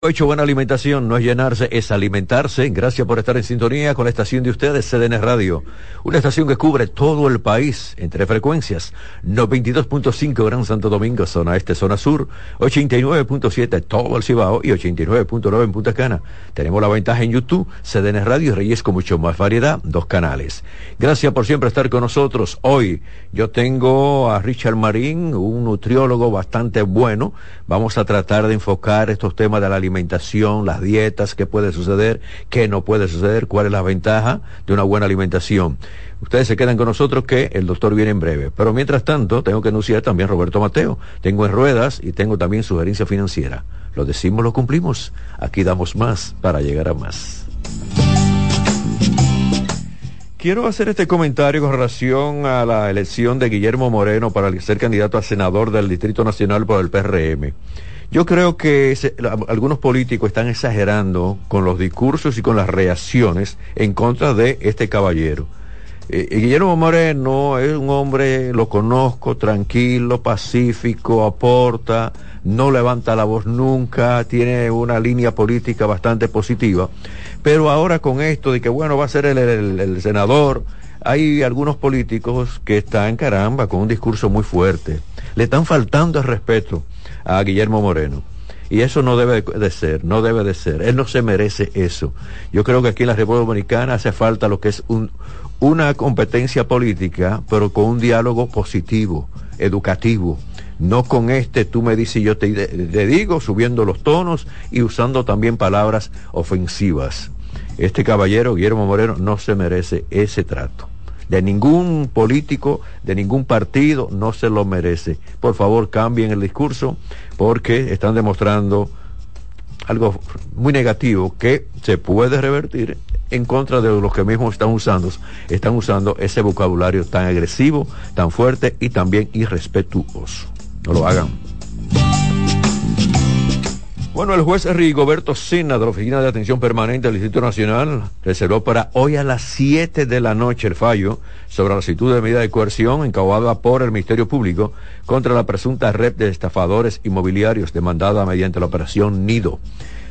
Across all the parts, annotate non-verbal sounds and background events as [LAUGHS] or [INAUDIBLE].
Hecho buena alimentación no es llenarse, es alimentarse. Gracias por estar en sintonía con la estación de ustedes, CDN Radio. Una estación que cubre todo el país entre frecuencias. 92.5 Gran Santo Domingo, zona este, zona sur. 89.7 todo el Cibao y 89.9 en Punta Cana. Tenemos la ventaja en YouTube, CDN Radio y Reyes con mucho más variedad, dos canales. Gracias por siempre estar con nosotros. Hoy yo tengo a Richard Marín, un nutriólogo bastante bueno. Vamos a tratar de enfocar estos temas de la alimentación alimentación, las dietas, qué puede suceder, qué no puede suceder, cuál es la ventaja de una buena alimentación. Ustedes se quedan con nosotros que el doctor viene en breve. Pero mientras tanto, tengo que anunciar también Roberto Mateo. Tengo en ruedas y tengo también sugerencia financiera. Lo decimos, lo cumplimos. Aquí damos más para llegar a más. Quiero hacer este comentario con relación a la elección de Guillermo Moreno para ser candidato a senador del Distrito Nacional por el PRM. Yo creo que algunos políticos están exagerando con los discursos y con las reacciones en contra de este caballero. Eh, eh, Guillermo Moreno es un hombre, lo conozco, tranquilo, pacífico, aporta, no levanta la voz nunca, tiene una línea política bastante positiva. Pero ahora con esto de que, bueno, va a ser el senador, hay algunos políticos que están, caramba, con un discurso muy fuerte. Le están faltando el respeto a Guillermo Moreno. Y eso no debe de ser, no debe de ser. Él no se merece eso. Yo creo que aquí en la República Dominicana hace falta lo que es un, una competencia política, pero con un diálogo positivo, educativo. No con este tú me dices y yo te, te digo, subiendo los tonos y usando también palabras ofensivas. Este caballero, Guillermo Moreno, no se merece ese trato de ningún político, de ningún partido, no se lo merece. Por favor, cambien el discurso porque están demostrando algo muy negativo que se puede revertir en contra de los que mismos están usando, están usando ese vocabulario tan agresivo, tan fuerte y también irrespetuoso. No lo hagan. Bueno, el juez Rigoberto Sena de la Oficina de Atención Permanente del Distrito Nacional reservó para hoy a las 7 de la noche el fallo sobre la solicitud de medida de coerción encausada por el Ministerio Público contra la presunta red de estafadores inmobiliarios demandada mediante la operación Nido.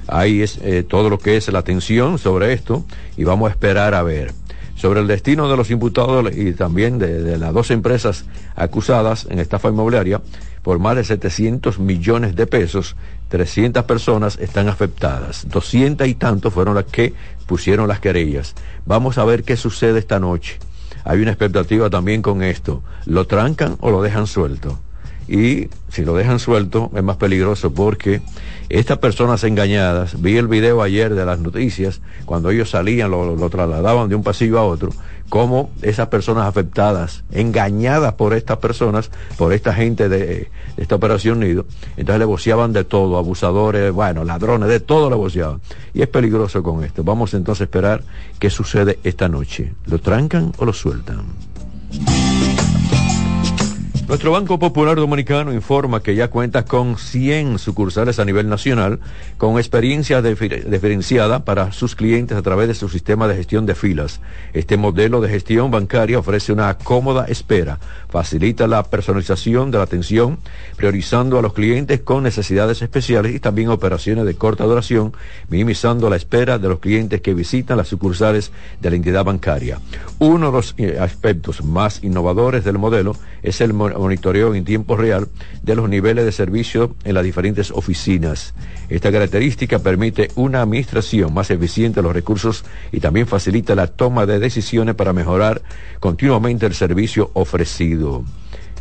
Ahí es eh, todo lo que es la atención sobre esto y vamos a esperar a ver sobre el destino de los imputados y también de, las dos empresas acusadas en estafa inmobiliaria por más de 700 millones de pesos 300 personas están afectadas, 200 y tantos fueron las que pusieron las querellas. Vamos a ver qué sucede esta noche. Hay una expectativa también con esto. ¿Lo trancan o lo dejan suelto? Y si lo dejan suelto es más peligroso porque estas personas engañadas, vi el video ayer de las noticias, cuando ellos salían, lo, lo trasladaban de un pasillo a otro, cómo esas personas afectadas, engañadas por estas personas, por esta gente de, esta operación Nido, entonces le voceaban de todo, abusadores, bueno, ladrones, de todo le voceaban. Y es peligroso con esto. Vamos entonces a esperar qué sucede esta noche. ¿Lo trancan o lo sueltan? Nuestro Banco Popular Dominicano informa que ya cuenta con 100 sucursales a nivel nacional con experiencia diferenciada para sus clientes a través de su sistema de gestión de filas. Este modelo de gestión bancaria ofrece una cómoda espera, facilita la personalización de la atención, priorizando a los clientes con necesidades especiales y también operaciones de corta duración, minimizando la espera de los clientes que visitan las sucursales de la entidad bancaria. Uno de los eh, aspectos más innovadores del modelo es el monitoreo en tiempo real de los niveles de servicio en las diferentes oficinas. Esta característica permite una administración más eficiente de los recursos y también facilita la toma de decisiones para mejorar continuamente el servicio ofrecido.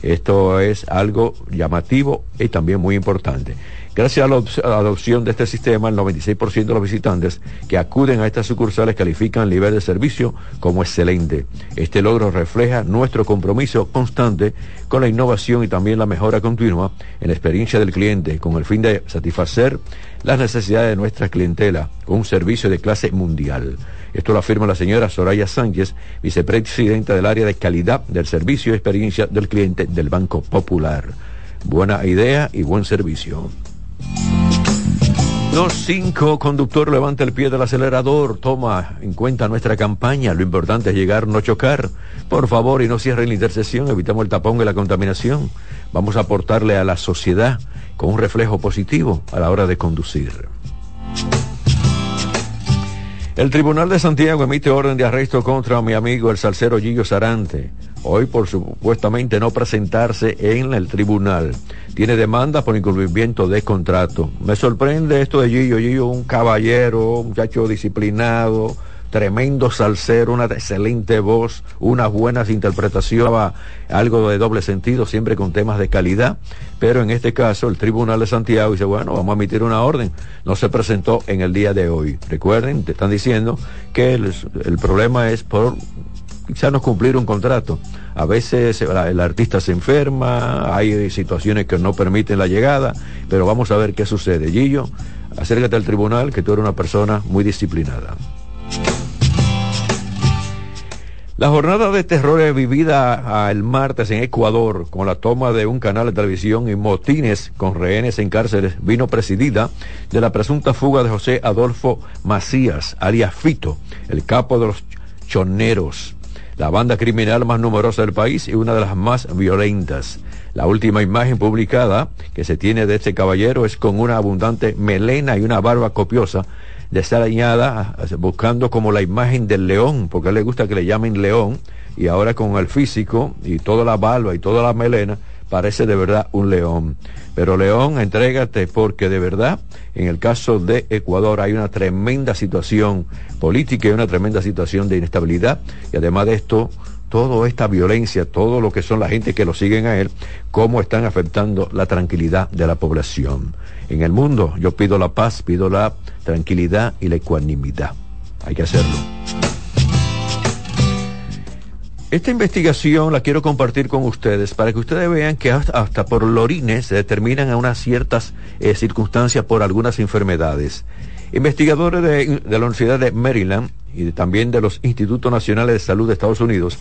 Esto es algo llamativo y también muy importante. Gracias a la, adopción de este sistema, el 96% de los visitantes que acuden a estas sucursales califican el nivel de servicio como excelente. Este logro refleja nuestro compromiso constante con la innovación y también la mejora continua en la experiencia del cliente, con el fin de satisfacer las necesidades de nuestra clientela con un servicio de clase mundial. Esto lo afirma la señora Soraya Sánchez, vicepresidenta del área de calidad del servicio y experiencia del cliente del Banco Popular. Buena idea y buen servicio. Dos, cinco, conductor, levanta el pie del acelerador, toma en cuenta nuestra campaña, lo importante es llegar, no chocar. Por favor, y no cierren la intersección, evitamos el tapón y la contaminación. Vamos a aportarle a la sociedad con un reflejo positivo a la hora de conducir. El Tribunal de Santiago emite orden de arresto contra mi amigo el salsero Gillo Sarante. Hoy por supuestamente no presentarse en el tribunal. Tiene demanda por incumplimiento de contrato. Me sorprende esto de Gillo. Gillo, un caballero, un muchacho disciplinado, tremendo salsero, una excelente voz, unas buenas interpretaciones, algo de doble sentido, siempre con temas de calidad. Pero en este caso, el Tribunal de Santiago dice, bueno, vamos a emitir una orden. No se presentó en el día de hoy. Recuerden, te están diciendo que el, el problema es por quizás no cumplir un contrato. A veces el artista se enferma, hay situaciones que no permiten la llegada, pero vamos a ver qué sucede. Gillo, acércate al tribunal que tú eres una persona muy disciplinada. La jornada de terror vivida el martes en Ecuador con la toma de un canal de televisión y motines con rehenes en cárceles vino presidida de la presunta fuga de José Adolfo Macías, alias Fito, el capo de los choneros, la banda criminal más numerosa del país y una de las más violentas. La última imagen publicada que se tiene de este caballero es con una abundante melena y una barba copiosa desaliñada, buscando como la imagen del león, porque a él le gusta que le llamen león, y ahora con el físico y toda la barba y toda la melena, parece de verdad un león. Pero León, entrégate porque de verdad, en el caso de Ecuador hay una tremenda situación política y una tremenda situación de inestabilidad, y además de esto, toda esta violencia, todo lo que son la gente que lo siguen a él, cómo están afectando la tranquilidad de la población. En el mundo yo pido la paz, pido la tranquilidad y la ecuanimidad. Hay que hacerlo. Esta investigación la quiero compartir con ustedes para que ustedes vean que hasta, por por orines se determinan a unas ciertas eh, circunstancias por algunas enfermedades. Investigadores de, la Universidad de Maryland y también de los Institutos Nacionales de Salud de Estados Unidos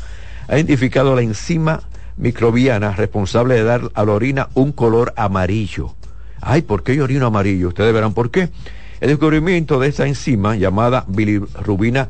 han identificado la enzima microbiana responsable de dar a la orina un color amarillo. Ay, ¿por qué yo orino amarillo? Ustedes verán por qué. El descubrimiento de esta enzima llamada bilirrubina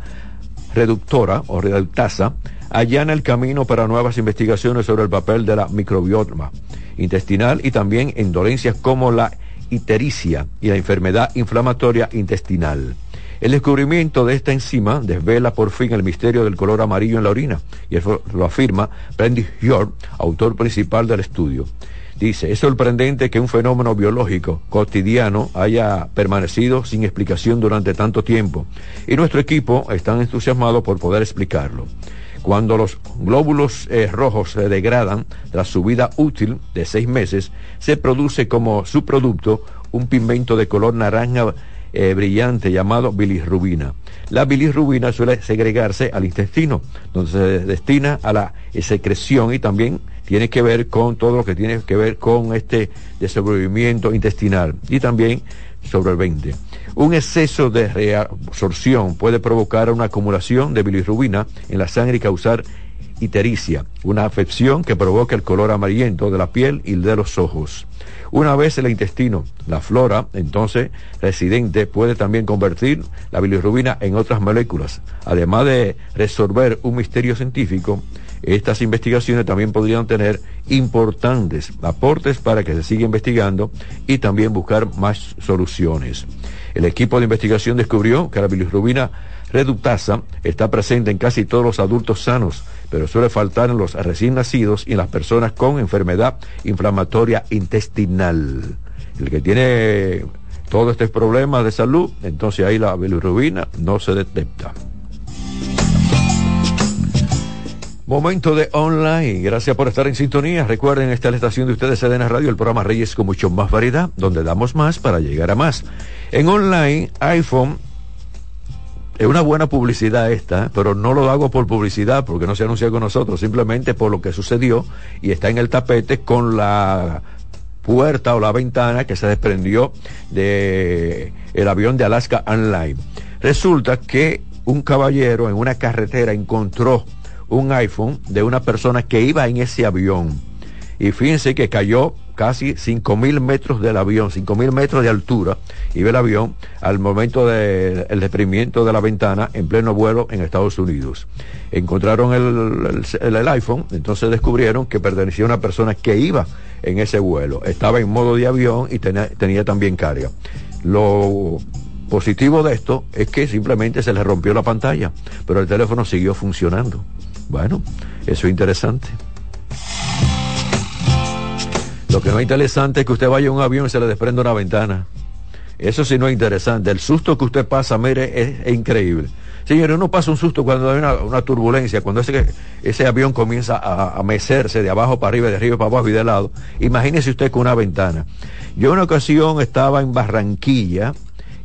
reductora o reductasa allana el camino para nuevas investigaciones sobre el papel de la microbioma intestinal y también en dolencias como la ictericia y la enfermedad inflamatoria intestinal. El descubrimiento de esta enzima desvela por fin el misterio del color amarillo en la orina, y eso lo afirma Brandy York, autor principal del estudio. Dice, es sorprendente que un fenómeno biológico cotidiano haya permanecido sin explicación durante tanto tiempo, y nuestro equipo está entusiasmado por poder explicarlo. Cuando los glóbulos eh, rojos se degradan tras su vida útil de seis meses, se produce como subproducto un pigmento de color naranja eh, brillante llamado bilirrubina. La bilirrubina suele segregarse al intestino, donde se destina a la secreción y también tiene que ver con todo lo que tiene que ver con este desenvolvimiento intestinal y también sobre el 20. Un exceso de reabsorción puede provocar una acumulación de bilirrubina en la sangre y causar itericia, una afección que provoca el color amarillento de la piel y de los ojos. Una vez el intestino, la flora, entonces residente, puede también convertir la bilirrubina en otras moléculas. Además de resolver un misterio científico, estas investigaciones también podrían tener importantes aportes para que se siga investigando y también buscar más soluciones. El equipo de investigación descubrió que la bilirrubina reductasa está presente en casi todos los adultos sanos, pero suele faltar en los recién nacidos y en las personas con enfermedad inflamatoria intestinal. El que tiene todo este problema de salud, entonces ahí la bilirrubina no se detecta. Momento de online. Gracias por estar en sintonía. Recuerden, esta es la estación de ustedes, Sedena Radio, el programa Reyes con mucho más variedad, donde damos más para llegar a más. En online, iPhone, es una buena publicidad esta, pero no lo hago por publicidad, porque no se anuncia con nosotros, simplemente por lo que sucedió y está en el tapete con la puerta o la ventana que se desprendió de el avión de Alaska Online. Resulta que un caballero en una carretera encontró un iPhone de una persona que iba en ese avión. Y fíjense que cayó casi cinco mil metros del avión, cinco mil metros de altura, iba el avión al momento del de, desprendimiento de la ventana en pleno vuelo en Estados Unidos. Encontraron el, iPhone, entonces descubrieron que pertenecía a una persona que iba en ese vuelo. Estaba en modo de avión y tenía también carga. Lo positivo de esto es que simplemente se le rompió la pantalla, pero el teléfono siguió funcionando. Bueno, eso es interesante. Lo que no es interesante es que usted vaya a un avión y se le desprenda una ventana. Eso sí no es interesante. El susto que usted pasa, mire, es, increíble. Señores, uno pasa un susto cuando hay una, turbulencia, cuando ese, avión comienza a, mecerse de abajo para arriba, de arriba para abajo y de lado. Imagínese usted con una ventana. Yo en una ocasión estaba en Barranquilla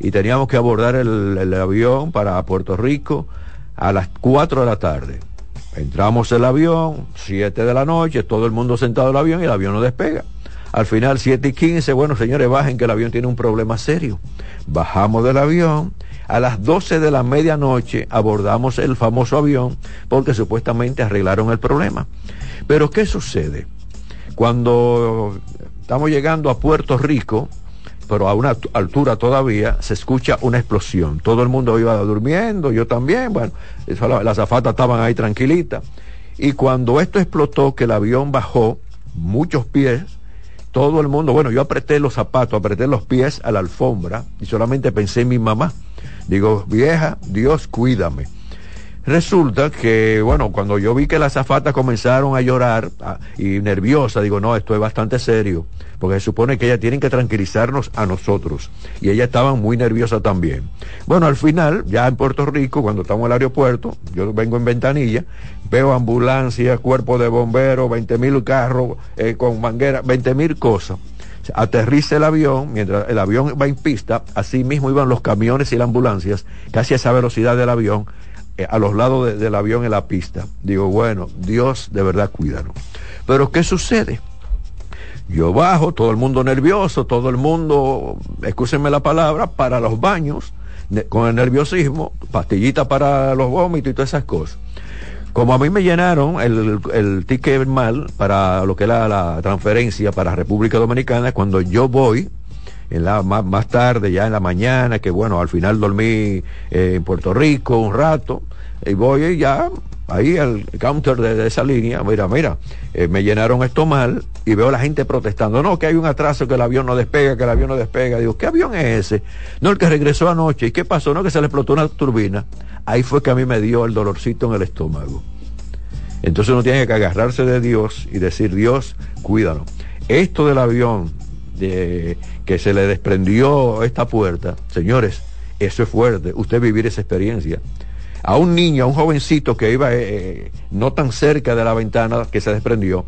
y teníamos que abordar el, el avión para Puerto Rico a las 4 de la tarde. Entramos el avión, 7 de la noche, todo el mundo sentado en el avión y el avión no despega. Al final, 7 y 15, bueno, señores, bajen que el avión tiene un problema serio. Bajamos del avión. A las 12 de la medianoche abordamos el famoso avión porque supuestamente arreglaron el problema. Pero ¿qué sucede? Cuando estamos llegando a Puerto Rico, pero a una altura todavía, se escucha una explosión. Todo el mundo iba durmiendo, yo también, bueno, las azafatas estaban ahí tranquilitas. Y cuando esto explotó, que el avión bajó muchos pies, todo el mundo, bueno, yo apreté los zapatos, apreté los pies a la alfombra y solamente pensé en mi mamá. Digo, vieja, Dios cuídame. Resulta que, bueno, cuando yo vi que las zafatas comenzaron a llorar y nerviosa, digo, no, esto es bastante serio, porque se supone que ellas tienen que tranquilizarnos a nosotros. Y ellas estaban muy nerviosas también. Bueno, al final, ya en Puerto Rico, cuando estamos en el aeropuerto, yo vengo en ventanilla, veo ambulancias, cuerpo de bomberos, 20 mil carros eh, con manguera, 20 mil cosas aterriza el avión, mientras el avión va en pista, así mismo iban los camiones y las ambulancias, casi a esa velocidad del avión, eh, a los lados del avión en la pista. Digo, bueno, Dios de verdad cuídanos. Pero ¿qué sucede? Yo bajo, todo el mundo nervioso, todo el mundo, escúsenme la palabra, para los baños, con el nerviosismo, pastillita para los vómitos y todas esas cosas. Como a mí me llenaron el, el ticket mal para lo que era la transferencia para República Dominicana, cuando yo voy, en la, más, tarde, ya en la mañana, que bueno, al final dormí eh, en Puerto Rico un rato, y voy ya ahí al counter de, esa línea, mira, mira, eh, me llenaron esto mal y veo a la gente protestando, no, que hay un atraso, que el avión no despega, que el avión no despega. Digo, ¿qué avión es ese? No, el que regresó anoche. ¿Y qué pasó? No, que se le explotó una turbina. Ahí fue que a mí me dio el dolorcito en el estómago. Entonces uno tiene que agarrarse de Dios y decir, Dios, cuídanos. Esto del avión, de que se le desprendió esta puerta, señores, eso es fuerte, usted vivir esa experiencia. A un niño, a un jovencito que iba eh, eh, no tan cerca de la ventana que se desprendió,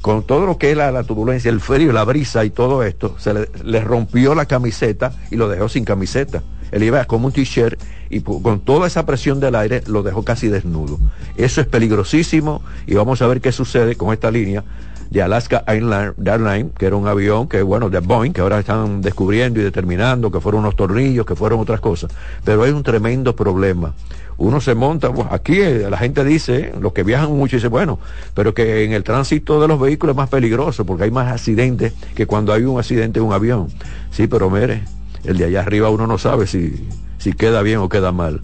con todo lo que es la, turbulencia, el frío, la brisa y todo esto, se le, le, rompió la camiseta y lo dejó sin camiseta. Él iba como un t-shirt y con toda esa presión del aire lo dejó casi desnudo. Eso es peligrosísimo y vamos a ver qué sucede con esta línea de Alaska Airlines, que era un avión que, bueno, de Boeing, que ahora están descubriendo y determinando que fueron unos tornillos, que fueron otras cosas. Pero hay un tremendo problema. Uno se monta, aquí eh, la gente dice, los que viajan mucho dice, bueno, pero que en el tránsito de los vehículos es más peligroso porque hay más accidentes que cuando hay un accidente en un avión. Sí, pero mire, el de allá arriba uno no sabe si, si queda bien o queda mal.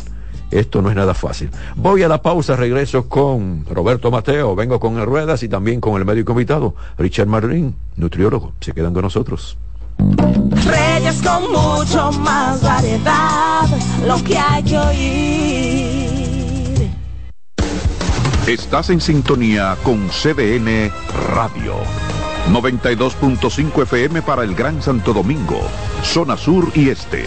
Esto no es nada fácil. Voy a la pausa, regreso con Roberto Mateo, vengo con el Ruedas y también con el médico invitado, Richard Marlin, nutriólogo. Se quedan con nosotros. Reyes con mucho más variedad, lo que hay que oír. Estás en sintonía con CDN Radio. 92.5 FM para el Gran Santo Domingo, zona sur y este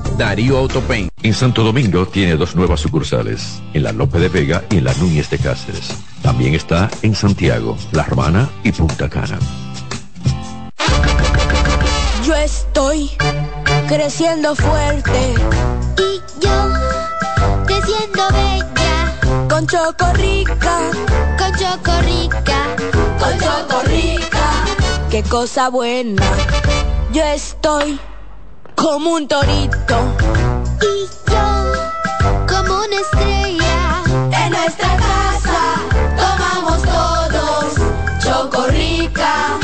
Darío Autopain. En Santo Domingo tiene dos nuevas sucursales, en la Lope de Vega y en la Núñez de Cáceres. También está en Santiago, La Romana y Punta Cana. Yo estoy creciendo fuerte y yo creciendo bella con Chocorrica, con Chocorrica, con Chocorrica. Qué cosa buena. Yo estoy como un torito y yo como una estrella en nuestra casa. Tomamos todos Chocorrica.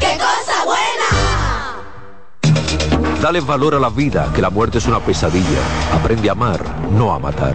¡Qué cosa buena! Dale valor a la vida, que la muerte es una pesadilla. Aprende a amar, no a matar.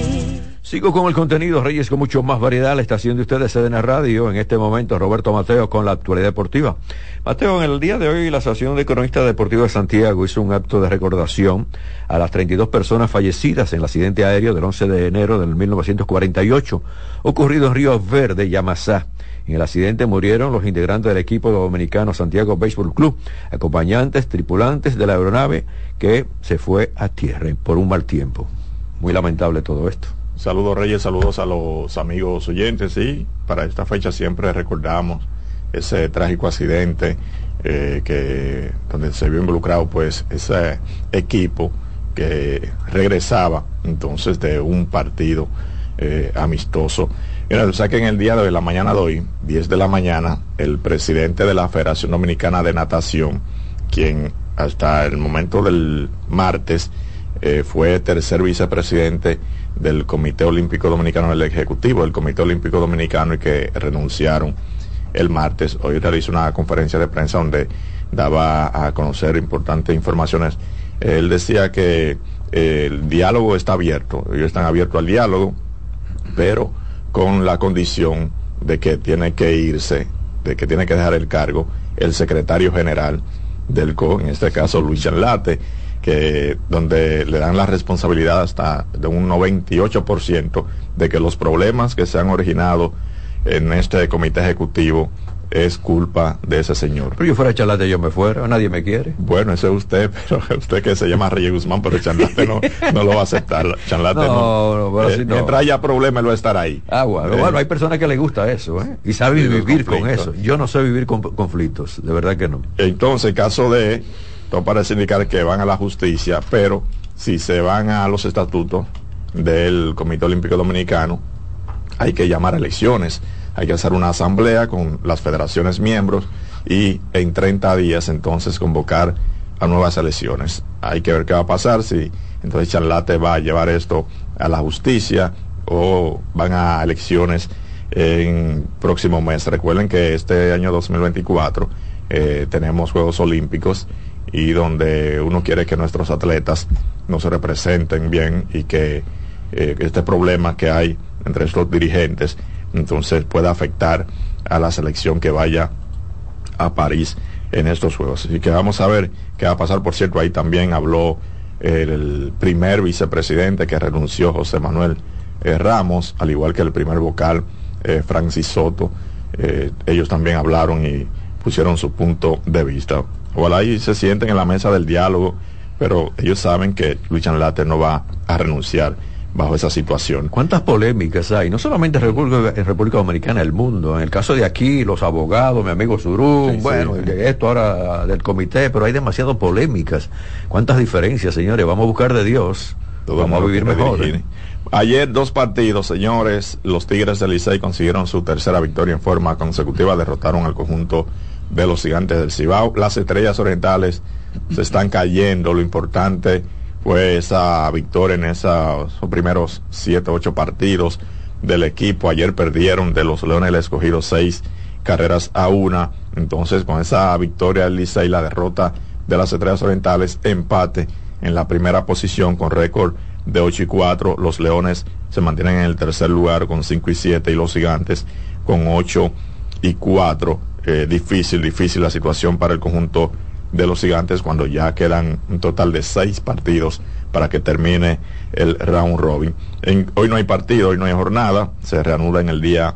Sigo con el contenido, Reyes con mucho más variedad, la estación de ustedes CDN Radio, en este momento Roberto Mateo con la actualidad deportiva. Mateo, en el día de hoy la Asociación de Cronistas Deportivos de Santiago hizo un acto de recordación a las 32 personas fallecidas en el accidente aéreo del 11 de enero del 1948, ocurrido en Río Verde, Yamasá. En el accidente murieron los integrantes del equipo dominicano Santiago Baseball Club, acompañantes, tripulantes de la aeronave que se fue a tierra por un mal tiempo. Muy lamentable todo esto. Saludos Reyes, saludos a los amigos oyentes, sí, para esta fecha siempre recordamos ese trágico accidente eh, que donde se vio involucrado pues ese equipo que regresaba entonces de un partido eh, amistoso. Mira, o sea que en el día de hoy, la mañana de hoy, 10 de la mañana, el presidente de la Federación Dominicana de Natación, quien hasta el momento del martes eh, fue tercer vicepresidente del Comité Olímpico Dominicano del Ejecutivo, del Comité Olímpico Dominicano y que renunciaron el martes. Hoy realizó una conferencia de prensa donde daba a conocer importantes informaciones. Él decía que eh, el diálogo está abierto, ellos están abiertos al diálogo, pero con la condición de que tiene que irse, de que tiene que dejar el cargo el secretario general del CO, en este caso Luis Chanlate, que donde le dan la responsabilidad hasta de un 98% de que los problemas que se han originado en este comité ejecutivo es culpa de ese señor. Pero yo fuera charlate, yo me fuera, nadie me quiere. Bueno, ese es usted, [LAUGHS] pero usted que se llama Reyes Guzmán, pero Charlate no, no lo va a aceptar. Charlate no. no, pero Eh, si no. Mientras haya problemas, él va a estar ahí. Ah, bueno, Eh, bueno, hay personas que les gusta eso, ¿eh? Y saben vivir con eso. Yo no sé vivir con conflictos, de verdad que no. Entonces, en caso de, todo parece indicar que van a la justicia, pero si se van a los estatutos del Comité Olímpico Dominicano, hay que llamar a elecciones, hay que hacer una asamblea con las federaciones miembros y en 30 días entonces convocar a nuevas elecciones. Hay que ver qué va a pasar, si entonces Charlate va a llevar esto a la justicia o van a elecciones en próximo mes. Recuerden que este año 2024 eh, tenemos Juegos Olímpicos y donde uno quiere que nuestros atletas nos representen bien y que eh, este problema que hay entre estos dirigentes entonces pueda afectar a la selección que vaya a París en estos juegos. Así que vamos a ver qué va a pasar. Por cierto, ahí también habló el primer vicepresidente que renunció, José Manuel eh, Ramos, al igual que el primer vocal, eh, Francis Soto. Ellos también hablaron y pusieron su punto de vista. Ojalá y se sienten en la mesa del diálogo, pero ellos saben que Luis Late no va a renunciar bajo esa situación. ¿Cuántas polémicas hay? No solamente en República, en República Dominicana, el mundo. En el caso de aquí, los abogados, mi amigo Sí, sí, bueno, sí. esto ahora del comité, pero hay demasiadas polémicas. ¿Cuántas diferencias, señores? Vamos a buscar de Dios. Todo Vamos a vivir mejor. dirigir. Ayer dos partidos, señores. Los Tigres del Licey consiguieron su tercera victoria en forma consecutiva. Derrotaron al conjunto de los gigantes del Cibao. Las estrellas orientales se están cayendo. Lo importante fue esa victoria en esos primeros siete, ocho partidos del equipo. Ayer perdieron de los Leones del Escogido seis carreras a una. Entonces, con esa victoria lisa y la derrota de las Estrellas Orientales, empate en la primera posición con récord de 8 y 4. Los Leones se mantienen en el tercer lugar con 5 y 7 y los Gigantes con 8 y 4. Eh, difícil, difícil la situación para el conjunto de los Gigantes cuando ya quedan un total de 6 partidos para que termine el round robin. hoy no hay partido, hoy no hay jornada, se reanuda en el día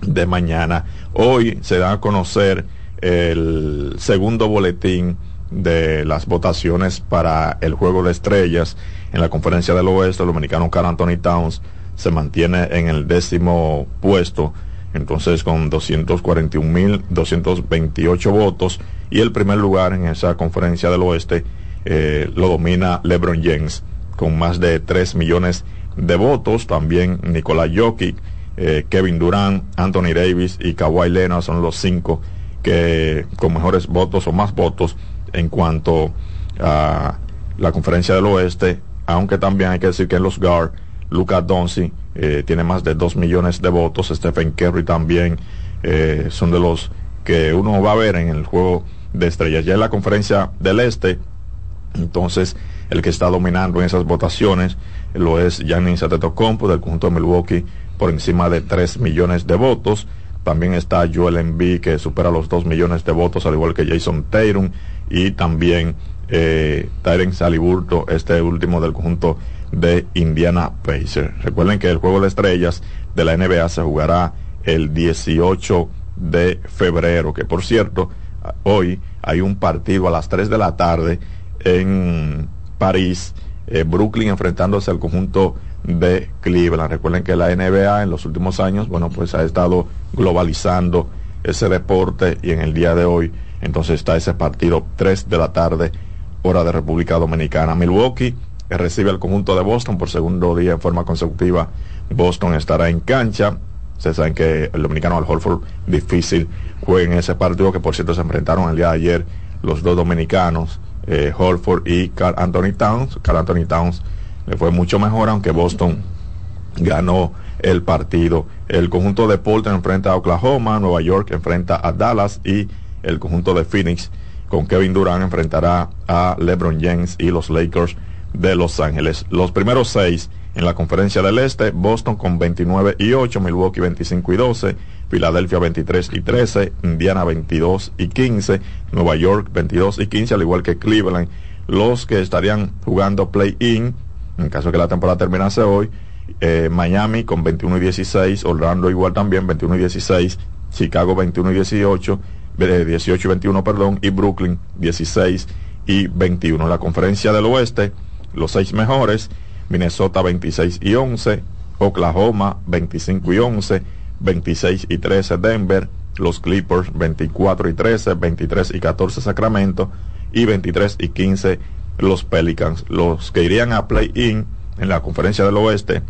de mañana. Hoy se da a conocer el segundo boletín de las votaciones para el juego de estrellas en la conferencia del oeste. El dominicano Carl Anthony Towns se mantiene en el décimo puesto, entonces con 241.228 votos. Y el primer lugar en esa conferencia del oeste eh, lo domina LeBron James con más de 3 millones de votos. También Nicolás Jokic, eh, Kevin Durant, Anthony Davis y Kawhi Leonard son los cinco que con mejores votos o más votos en cuanto a la conferencia del oeste, aunque también hay que decir que en los GAR, Luca Doncic eh, tiene más de 2 millones de votos, Stephen Curry también eh, son de los que uno va a ver en el juego de estrellas. Ya en la conferencia del este, entonces el que está dominando en esas votaciones lo es Giannis Antetokounmpo del conjunto de Milwaukee por encima de 3 millones de votos. También está Joel Embiid que supera los 2 millones de votos, al igual que Jason Tatum y también eh, Tyren Saliburto, este último del conjunto de Indiana Pacers. Recuerden que el juego de estrellas de la NBA se jugará el 18 de febrero, que por cierto, hoy hay un partido a las 3 de la tarde en París, eh, Brooklyn enfrentándose al conjunto de Cleveland. Recuerden que la NBA en los últimos años, bueno, pues ha estado globalizando ese deporte y en el día de hoy entonces está ese partido 3 de la tarde, hora de República Dominicana. Milwaukee recibe al conjunto de Boston por segundo día en forma consecutiva. Boston estará en cancha. Ustedes saben que el dominicano Al Holford difícil juega en ese partido que por cierto se enfrentaron el día de ayer los dos dominicanos, eh, Holford y Carl Anthony Towns. Carl Anthony Towns le fue mucho mejor aunque Boston ganó el partido. El conjunto de Portland enfrenta a Oklahoma, Nueva York enfrenta a Dallas y el conjunto de Phoenix con Kevin Durant enfrentará a LeBron James y los Lakers de Los Ángeles. Los primeros seis en la conferencia del Este, Boston con 29 y 8, Milwaukee 25 y 12, Filadelfia 23 y 13, Indiana 22 y 15, Nueva York 22 y 15, al igual que Cleveland. Los que estarían jugando play-in, en caso de que la temporada terminase hoy, eh, Miami con 21 y 16, Orlando igual también 21 y 16, Chicago 21 y 18, 18 y 21, perdón, y Brooklyn 16 y 21. La conferencia del oeste, los seis mejores, Minnesota 26 y 11, Oklahoma 25 y 11, 26 y 13 Denver, los Clippers 24 y 13, 23 y 14 Sacramento y 23 y 15 los Pelicans. Los que irían a play-in en la conferencia del oeste,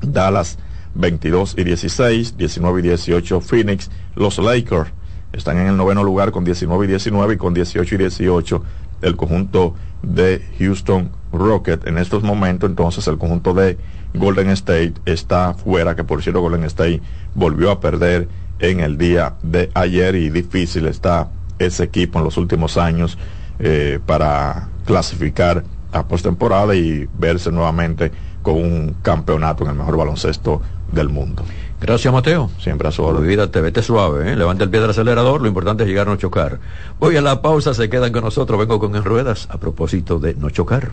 Dallas 22 y 16, 19 y 18 Phoenix, los Lakers están en el noveno lugar con 19 y 19 y con 18 y 18 el conjunto de Houston Rocket. En estos momentos entonces el conjunto de Golden State está fuera, que por cierto Golden State volvió a perder en el día de ayer y difícil está ese equipo en los últimos años eh, para clasificar a postemporada y verse nuevamente con un campeonato en el mejor baloncesto del mundo. Gracias, Mateo. Siempre a su orden. Olvídate, vete suave, ¿eh? levanta el pie del acelerador, lo importante es llegar a no chocar. Voy a la pausa, se quedan con nosotros, vengo con En Ruedas a propósito de no chocar.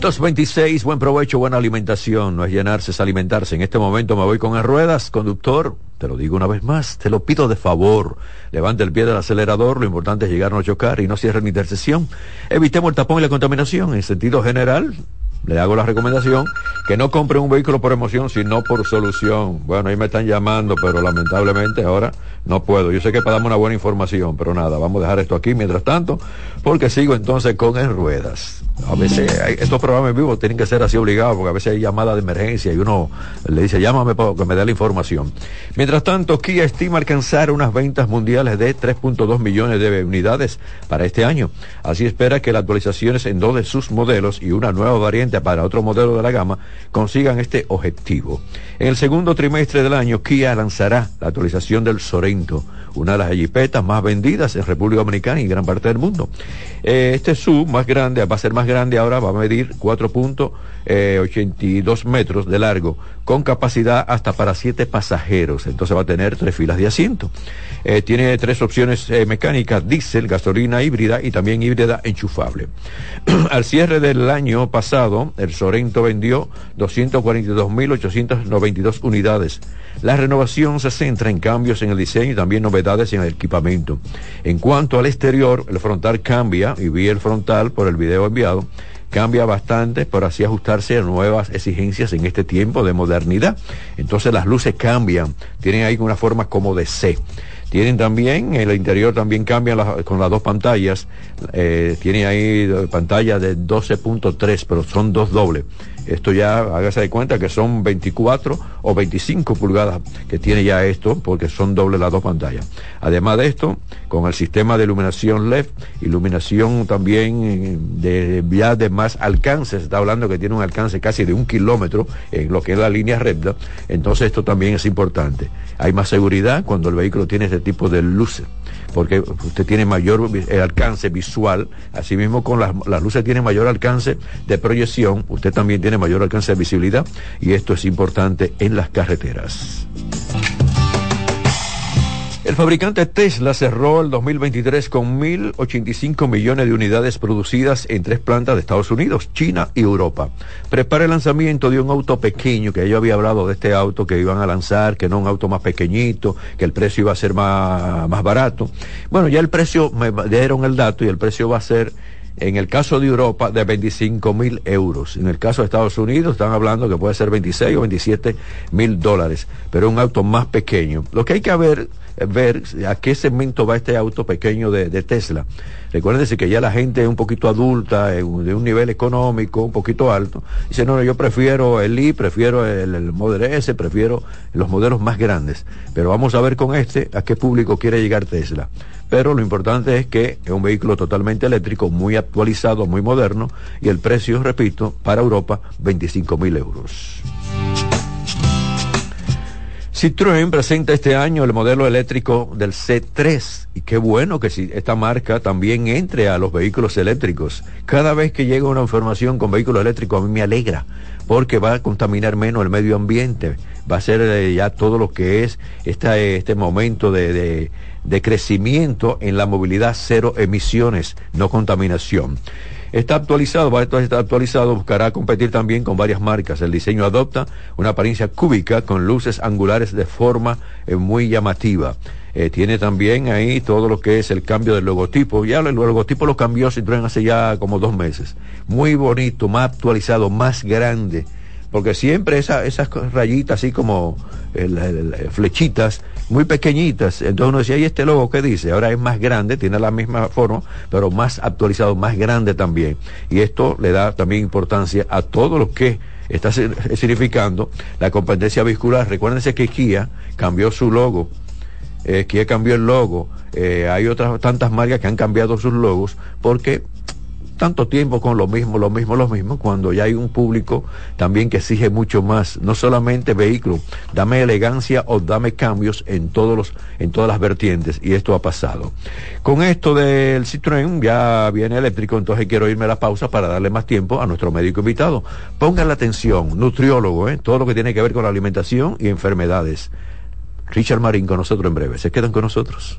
226, buen provecho, buena alimentación. No es llenarse, es alimentarse. En este momento me voy con las ruedas, conductor. Te lo digo una vez más, te lo pido de favor. Levante el pie del acelerador, lo importante es llegar a no chocar y no cierre mi intersección. Evitemos el tapón y la contaminación. En sentido general, le hago la recomendación que no compre un vehículo por emoción, sino por solución. Bueno, ahí me están llamando, pero lamentablemente ahora no puedo. Yo sé que para darme una buena información, pero nada, vamos a dejar esto aquí mientras tanto, porque sigo entonces con en ruedas. A veces estos programas en vivo tienen que ser así obligados, porque a veces hay llamadas de emergencia y uno le dice, llámame para que me dé la información. Mientras tanto, Kia estima alcanzar unas ventas mundiales de 3.2 millones de unidades para este año. Así espera que las actualizaciones en dos de sus modelos y una nueva variante para otro modelo de la gama consigan este objetivo. En el segundo trimestre del año, Kia lanzará la actualización del Sorento, una de las jipetas más vendidas en República Dominicana y gran parte del mundo. Eh, este SUV más grande, va a ser más grande ahora, va a medir 4.82 metros de largo, con capacidad hasta para siete pasajeros. Entonces va a tener tres filas de asiento. Eh, tiene tres opciones eh, mecánicas, diésel, gasolina híbrida y también híbrida enchufable. [CLEARS THROAT] Al cierre del año pasado, el Sorento vendió 242.892 unidades. La renovación se centra en cambios en el diseño y también novedades en el equipamiento. En cuanto al exterior, el frontal cambia, y vi el frontal por el video enviado, cambia bastante por así ajustarse a nuevas exigencias en este tiempo de modernidad. Entonces las luces cambian, tienen ahí una forma como de C. Tienen también, el interior también cambia la- con las dos pantallas. Eh, tiene ahí eh, pantalla de 12.3, pero son dos dobles. Esto ya, hágase de cuenta que son 24 o 25 pulgadas que tiene ya esto, porque son dobles las dos pantallas. Además de esto, con el sistema de iluminación LED, iluminación también eh, de ya de más alcance, se está hablando que tiene un alcance casi de un kilómetro en lo que es la línea recta, entonces esto también es importante. Hay más seguridad cuando el vehículo tiene este tipo de luces porque usted tiene mayor eh, alcance visual, asimismo con las, las luces tienen mayor alcance de proyección, usted también tiene mayor alcance de visibilidad y esto es importante en las carreteras. El fabricante Tesla cerró el 2023 con 1.085 millones de unidades producidas en tres plantas de Estados Unidos, China y Europa. Prepara el lanzamiento de un auto pequeño, que yo había hablado de este auto que iban a lanzar, que no un auto más pequeñito, que el precio iba a ser más, más barato. Bueno, ya el precio, me dieron el dato y el precio va a ser en el caso de Europa, de 25 mil euros. En el caso de Estados Unidos, están hablando que puede ser 26 o 27 mil dólares, pero un auto más pequeño. Lo que hay que ver, ver a qué segmento va este auto pequeño de, Tesla. Recuérdense que ya la gente es un poquito adulta, eh, de un nivel económico un poquito alto. Dice, no, no, yo prefiero el I, prefiero el, el Model S, prefiero los modelos más grandes. Pero vamos a ver con este a qué público quiere llegar Tesla pero lo importante es que es un vehículo totalmente eléctrico, muy actualizado, muy moderno, y el precio, repito, para Europa, 25 mil euros. Citroën presenta este año el modelo eléctrico del C3 y qué bueno que esta marca también entre a los vehículos eléctricos. Cada vez que llega una información con vehículos eléctricos a mí me alegra porque va a contaminar menos el medio ambiente, va a ser eh, ya todo lo que es eh, este momento de, de crecimiento en la movilidad cero emisiones, no contaminación. Está actualizado, va a estar actualizado, buscará competir también con varias marcas. El diseño adopta una apariencia cúbica con luces angulares de forma eh, muy llamativa. Eh, tiene también ahí todo lo que es el cambio del logotipo. Ya el logotipo lo cambió Citroën hace ya como dos meses. Muy bonito, más actualizado, más grande. Porque siempre esa, esas rayitas así como el- flechitas muy pequeñitas. Entonces uno decía, ¿y este logo qué dice? Ahora es más grande, tiene la misma forma, pero más actualizado, más grande también. Y esto le da también importancia a todo lo que está si- significando la competencia vehicular. Recuérdense que Kia cambió su logo eh, Kia cambió el logo, eh, hay otras tantas marcas que han cambiado sus logos porque tanto tiempo con lo mismo, lo mismo, lo mismo, cuando ya hay un público también que exige mucho más, no solamente vehículo, dame elegancia o dame cambios en todos los, en todas las vertientes, y esto ha pasado. Con esto del Citroën ya viene eléctrico, entonces quiero irme a la pausa para darle más tiempo a nuestro médico invitado. Pongan la atención, nutriólogo, ¿eh? todo lo que tiene que ver con la alimentación y enfermedades. Richard Marín con nosotros en breve. Se quedan con nosotros.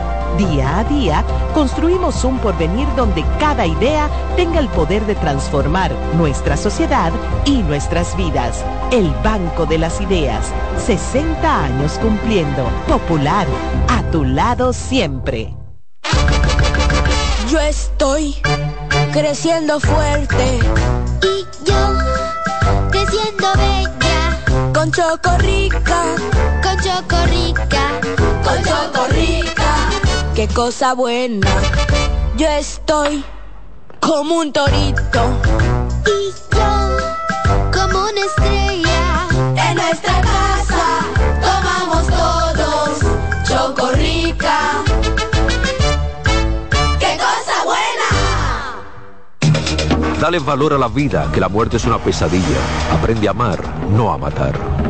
Día a día construimos un porvenir donde cada idea tenga el poder de transformar nuestra sociedad y nuestras vidas. El Banco de las Ideas, 60 años cumpliendo. Popular, a tu lado siempre. Yo estoy creciendo fuerte y yo creciendo bella con Chocorrica, con Chocorrica, con Chocorrica. Qué cosa buena. Yo estoy como un torito y yo como una estrella. En nuestra casa tomamos todos Chocorrica. ¡Qué cosa buena! Dale valor a la vida, que la muerte es una pesadilla. Aprende a amar, no a matar.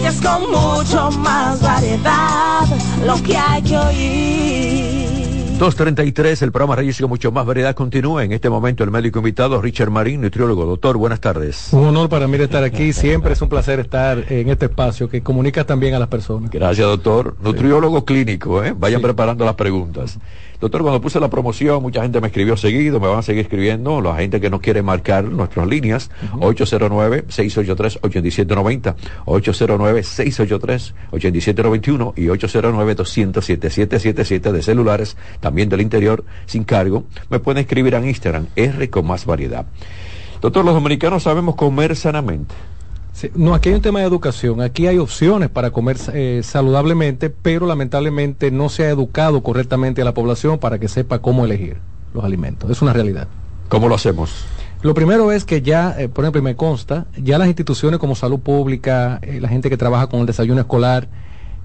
Reyes con mucho más variedad, lo que hay que oír. 233, el programa Reyes y con mucho más variedad continúa. En este momento el médico invitado, Richard Marín, nutriólogo. Doctor, buenas tardes. Un honor para mí estar aquí. Siempre es un placer estar en este espacio que comunica también a las personas. Gracias, doctor. Nutriólogo clínico, ¿eh? Vayan preparando las preguntas. Doctor, cuando puse la promoción, mucha gente me escribió seguido, me van a seguir escribiendo, la gente que nos quiere marcar nuestras líneas, 809-683-8790, 809-683-8791 y 809-207-777 de celulares, también del interior, sin cargo. Me pueden escribir en Instagram, R con más variedad. Doctor, los dominicanos sabemos comer sanamente. Sí, no, aquí hay un tema de educación. Aquí hay opciones para comer eh, saludablemente, pero lamentablemente no se ha educado correctamente a la población para que sepa cómo elegir los alimentos. Es una realidad. ¿Cómo lo hacemos? Lo primero es que ya, eh, por ejemplo, y me consta, ya las instituciones como salud pública, eh, la gente que trabaja con el desayuno escolar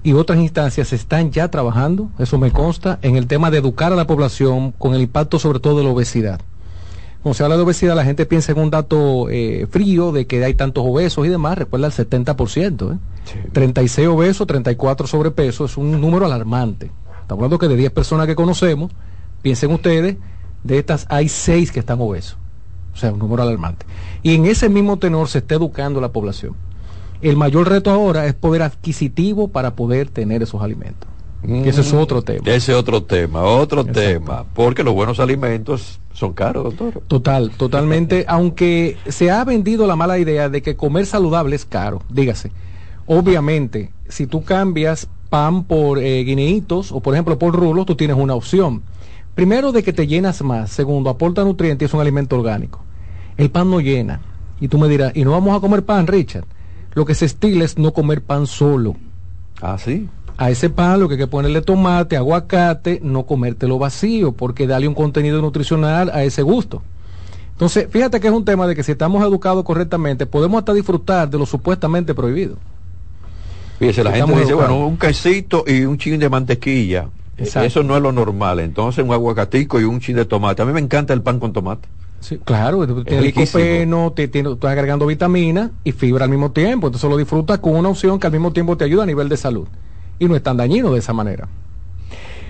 y otras instancias están ya trabajando, eso me consta, en el tema de educar a la población con el impacto sobre todo de la obesidad. Cuando se habla de obesidad, la gente piensa en un dato eh, frío de que hay tantos obesos y demás, recuerda el 70%, ¿eh? 36 obesos, 34 sobrepeso, es un número alarmante. Estamos hablando que de 10 personas que conocemos, piensen ustedes, de estas hay 6 que están obesos. O sea, un número alarmante. Y en ese mismo tenor se está educando la población. El mayor reto ahora es poder adquisitivo para poder tener esos alimentos. Que ese es otro tema. Ese otro tema, otro tema. Porque los buenos alimentos son caros, doctor. Total, totalmente. [LAUGHS] aunque se ha vendido la mala idea de que comer saludable es caro, dígase. Obviamente, si tú cambias pan por eh, guineitos o por ejemplo por rulos, tú tienes una opción. Primero de que te llenas más, segundo, aporta nutrientes y es un alimento orgánico. El pan no llena. Y tú me dirás, ¿y no vamos a comer pan, Richard? Lo que se estila es no comer pan solo. Ah, sí. A ese pan lo que hay que ponerle tomate, aguacate, no comértelo vacío, porque dale un contenido nutricional a ese gusto. Entonces, fíjate que es un tema de que si estamos educados correctamente, podemos hasta disfrutar de lo supuestamente prohibido. Fíjese, la gente dice, educados. bueno, un quesito y un chin de mantequilla. Eh, Exacto. Eso no es lo normal. Entonces, un aguacatico y un chin de tomate. A mí me encanta el pan con tomate. Sí, claro, riquísimo. licopeno, te, tiene- tú estás agregando vitamina y fibra al mismo tiempo. Entonces lo disfrutas con una opción que al mismo tiempo te ayuda a nivel de salud. Y no es tan dañino de esa manera.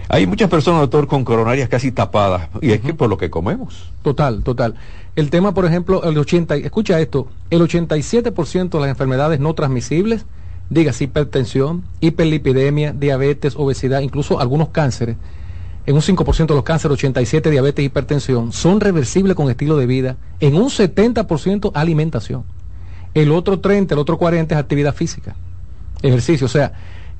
Hay muchas personas, doctor, con coronarias casi tapadas. Y es que por lo que comemos. Total, total. El tema, por ejemplo, el 80, y- escucha esto, el 87% de las enfermedades no transmisibles, digas hipertensión, hiperlipidemia, diabetes, obesidad, incluso algunos cánceres, en un 5% de los cánceres, 87 diabetes y hipertensión, son reversibles con estilo de vida, en un 70% alimentación. El otro 30, el otro 40 es actividad física, ejercicio, o sea,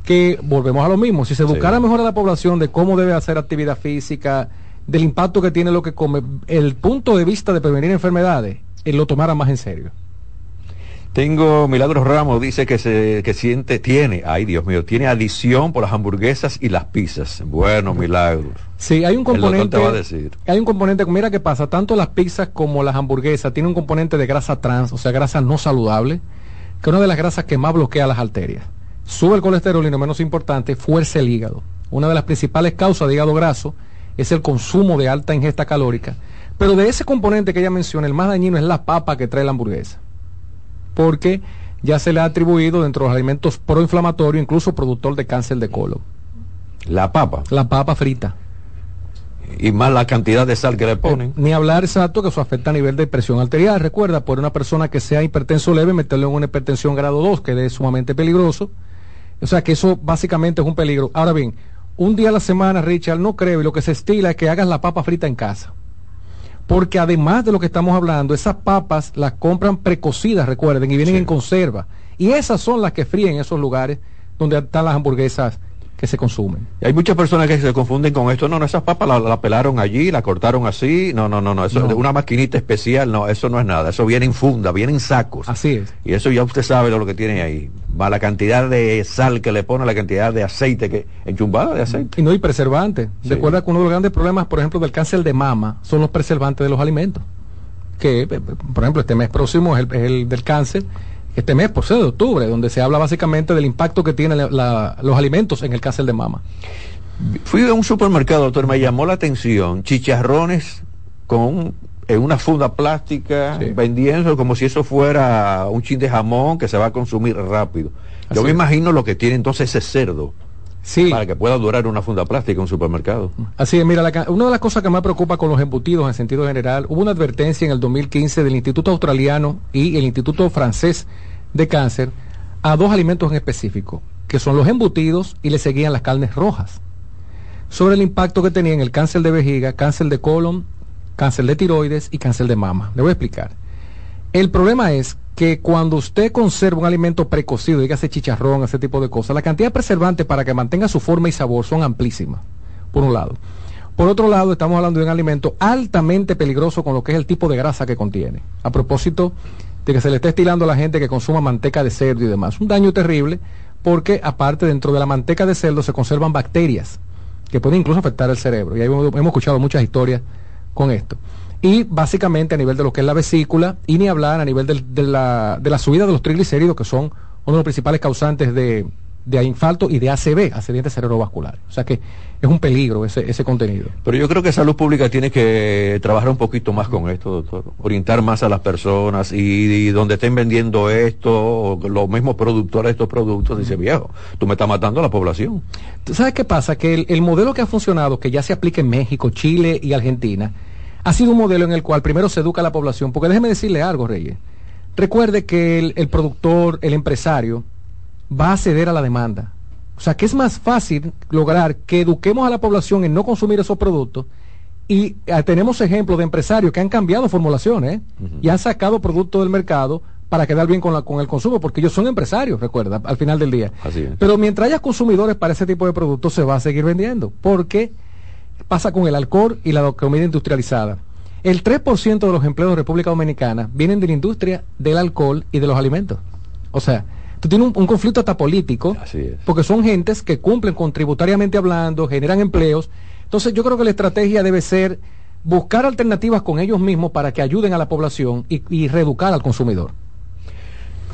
que volvemos a lo mismo, si se educara mejor a la población de cómo debe hacer actividad física, del impacto que tiene lo que come, el punto de vista de prevenir enfermedades, él lo tomara más en serio. Tengo Milagros Ramos, dice que se que siente, tiene, ay Dios mío, tiene adicción por las hamburguesas y las pizzas. Bueno, Milagros. Sí, hay un componente. te va a decir. Hay un componente, mira qué pasa, tanto las pizzas como las hamburguesas tienen un componente de grasa trans, o sea, grasa no saludable, que es una de las grasas que más bloquea las arterias. Sube el colesterol y no menos importante, fuerza el hígado. Una de las principales causas de hígado graso es el consumo de alta ingesta calórica. Pero de ese componente que ella menciona, el más dañino es la papa que trae la hamburguesa. Porque ya se le ha atribuido dentro de los alimentos proinflamatorios, incluso productor de cáncer de colon. La papa. La papa frita. Y más la cantidad de sal que le ponen. Ni hablar exacto que eso afecta a nivel de presión arterial. Recuerda, por una persona que sea hipertenso leve, meterlo en una hipertensión grado 2, que es sumamente peligroso. O sea que eso básicamente es un peligro. Ahora bien, un día a la semana, Richard, no creo, y lo que se estila es que hagas la papa frita en casa. Porque además de lo que estamos hablando, esas papas las compran precocidas, recuerden, y vienen en conserva. Y esas son las que fríen en esos lugares donde están las hamburguesas que se consumen. Y hay muchas personas que se confunden con esto. No, no, esas papas la, la pelaron allí, la cortaron así. No, no, no, no. Eso No. es una maquinita especial. No, eso no es nada. Eso viene en funda, viene en sacos. Así es. Y eso ya usted sabe lo que tiene ahí. Va la cantidad de sal que le pone, la cantidad de aceite que enchumbada de aceite. Y no hay preservantes. Sí. Recuerda que uno de los grandes problemas, por ejemplo, del cáncer de mama son los preservantes de los alimentos. Que, eh, por ejemplo, este mes próximo es el, es el del cáncer. Este mes, por ser de octubre, donde se habla básicamente del impacto que tienen la- la- los alimentos en el cáncer de mama. Fui a un supermercado, doctor, me llamó la atención. Chicharrones con en una funda plástica, vendiendo como si eso fuera un chin de jamón que se va a consumir rápido. Yo me es. imagino lo que tiene entonces ese cerdo. Sí. Para que pueda durar una funda plástica en un supermercado. Así es, mira, la una de las cosas que más preocupa con los embutidos en sentido general, hubo una advertencia en el 2015 del Instituto Australiano y el Instituto Francés de Cáncer a dos alimentos en específico, que son los embutidos y le seguían las carnes rojas, sobre el impacto que tenían el cáncer de vejiga, cáncer de colon, cáncer de tiroides y cáncer de mama. Le voy a explicar. El problema es que cuando usted conserva un alimento precocido, dígase chicharrón, ese tipo de cosas, la cantidad de preservantes para que mantenga su forma y sabor son amplísimas, por un lado. Por otro lado, estamos hablando de un alimento altamente peligroso con lo que es el tipo de grasa que contiene. A propósito de que se le está estilando a la gente que consuma manteca de cerdo y demás. Un daño terrible porque aparte dentro de la manteca de cerdo se conservan bacterias que pueden incluso afectar el cerebro. Y ahí hemos, hemos escuchado muchas historias con esto. Y básicamente a nivel de lo que es la vesícula, y ni hablar a nivel del- de, la, de la subida de los triglicéridos, que son uno de los principales causantes de, de infarto y de ACV, accidente cerebrovascular. O sea que es un peligro ese, ese contenido. Pero yo creo que salud pública tiene que trabajar un poquito más con esto, doctor. Orientar más a las personas y, y donde estén vendiendo esto, los mismos productores de estos productos, dice viejo, tú me estás matando a la población. ¿Tú ¿Sabes qué pasa? Que el, el modelo que ha funcionado, que ya se aplica en México, Chile y Argentina, ha sido un modelo en el cual primero se educa a la población. Porque déjeme decirle algo, Reyes. Recuerde que el, el productor, el empresario, va a ceder a la demanda. O sea, que es más fácil lograr que eduquemos a la población en no consumir esos productos. Y eh, tenemos ejemplos de empresarios que han cambiado formulaciones ¿eh? y han sacado productos del mercado para quedar bien con, la, con el consumo, porque ellos son empresarios, recuerda, al final del día. Así es. Pero mientras haya consumidores para ese tipo de productos, se va a seguir vendiendo. Porque pasa con el alcohol y la comida industrializada. El 3% de los empleos de República Dominicana vienen de la industria del alcohol y de los alimentos. O sea, tú tienes un, un conflicto hasta político, porque son gentes que cumplen con tributariamente hablando, generan empleos. Entonces yo creo que la estrategia debe ser buscar alternativas con ellos mismos para que ayuden a la población y, y reeducar al consumidor.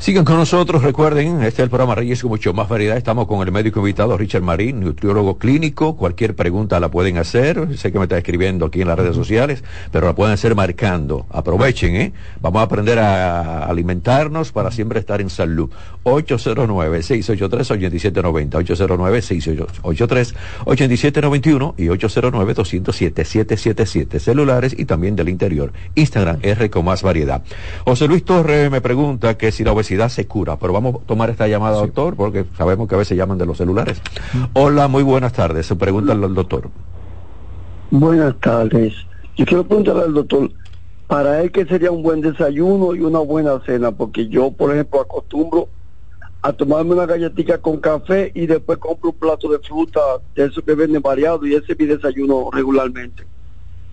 Sigan con nosotros, recuerden, este es el programa Reyes con mucho más variedad. Estamos con el médico invitado Richard Marín, nutriólogo clínico. Cualquier pregunta la pueden hacer. Sé que me está escribiendo aquí en las redes sociales, pero la pueden hacer marcando. Aprovechen, ¿eh? Vamos a aprender a alimentarnos para siempre estar en salud. 809-683-8790, 809-683-8791 y 809-207-777. Celulares y también del interior. Instagram R con más variedad. José Luis Torre me pregunta que si la obesidad se cura. Pero vamos a tomar esta llamada, doctor, porque sabemos que a veces llaman de los celulares. Hola, muy buenas tardes. Se pregunta al doctor. Buenas tardes. Yo quiero preguntarle al doctor, para él qué sería un buen desayuno y una buena cena, porque yo, por ejemplo, acostumbro a tomarme una galletita con café y después compro un plato de fruta de esos que venden variado y ese es mi desayuno regularmente.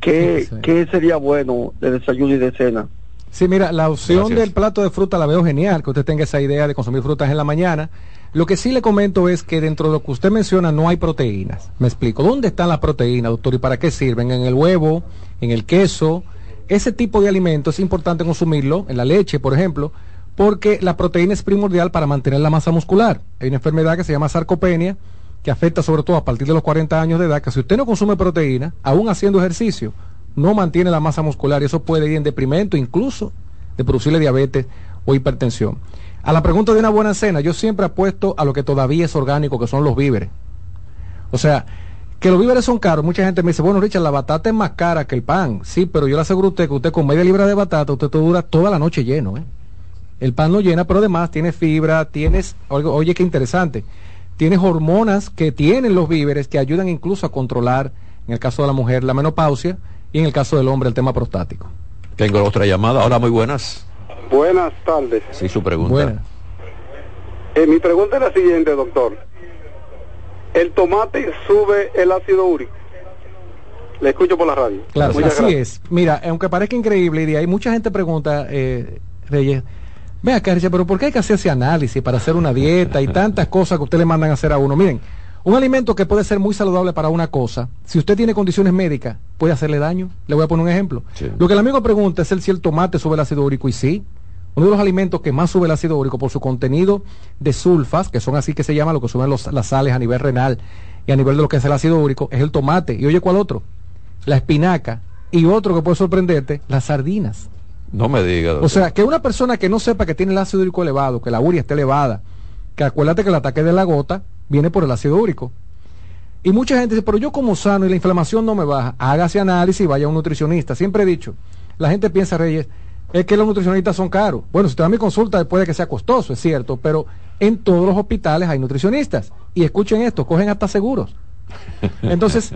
¿Qué, Sí. ¿Qué sería bueno de desayuno y de cena? Sí, mira, la opción Gracias. del plato de fruta la veo genial, que usted tenga esa idea de consumir frutas en la mañana. Lo que sí le comento es que dentro de lo que usted menciona no hay proteínas. Me explico. ¿Dónde están las proteínas, doctor? ¿Y para qué sirven? En el huevo, en el queso. Ese tipo de alimentos es importante consumirlo, en la leche, por ejemplo, porque la proteína es primordial para mantener la masa muscular. Hay una enfermedad que se llama sarcopenia, que afecta sobre todo a partir de los 40 años de edad, que si usted no consume proteína, aún haciendo ejercicio, no mantiene la masa muscular y eso puede ir en deprimento, incluso de producirle diabetes o hipertensión. A la pregunta de una buena cena, yo siempre apuesto a lo que todavía es orgánico, que son los víveres. O sea, que los víveres son caros. Mucha gente me dice, bueno, Richard, la batata es más cara que el pan. Sí, pero yo le aseguro a usted que usted con media libra de batata, usted te dura toda la noche lleno. ¿eh? El pan no llena, pero además tiene fibra, tienes, oye, qué interesante, tienes hormonas que tienen los víveres que ayudan incluso a controlar, en el caso de la mujer, la menopausia y en el caso del hombre, el tema prostático. Tengo otra llamada. Hola, muy buenas. Buenas tardes. Sí, su pregunta. Buenas. Eh, mi pregunta es la siguiente, doctor. ¿El tomate sube el ácido úrico? Le escucho por la radio. Claro, Muchas así gracias. es. Mira, aunque parezca increíble, y hay mucha gente pregunta, eh, Reyes, ve acá, Richard, pero ¿por qué hay que hacer ese análisis para hacer una dieta y tantas cosas que usted le mandan a hacer a uno? Miren, un alimento que puede ser muy saludable para una cosa, si usted tiene condiciones médicas, puede hacerle daño. Le voy a poner un ejemplo. Lo que el amigo pregunta es el si el tomate sube el ácido úrico y sí. Uno de los alimentos que más sube el ácido úrico por su contenido de sulfas, que son así que se llama lo que suben los- las sales a nivel renal y a nivel de lo que es el ácido úrico, es el tomate. Y oye, ¿cuál otro? La espinaca. Y otro que puede sorprenderte, las sardinas. No me diga. doctor. O sea, que una persona que no sepa que tiene el ácido úrico elevado, que la uria está elevada, que acuérdate que el ataque de la gota viene por el ácido úrico. Y mucha gente dice, pero yo como sano y la inflamación no me baja, hágase análisis y vaya a un nutricionista. Siempre he dicho, la gente piensa, Reyes, es que los nutricionistas son caros. Bueno, si te da mi consulta puede que sea costoso, es cierto, pero en todos los hospitales hay nutricionistas. Y escuchen esto, cogen hasta seguros. [LAUGHS] Entonces,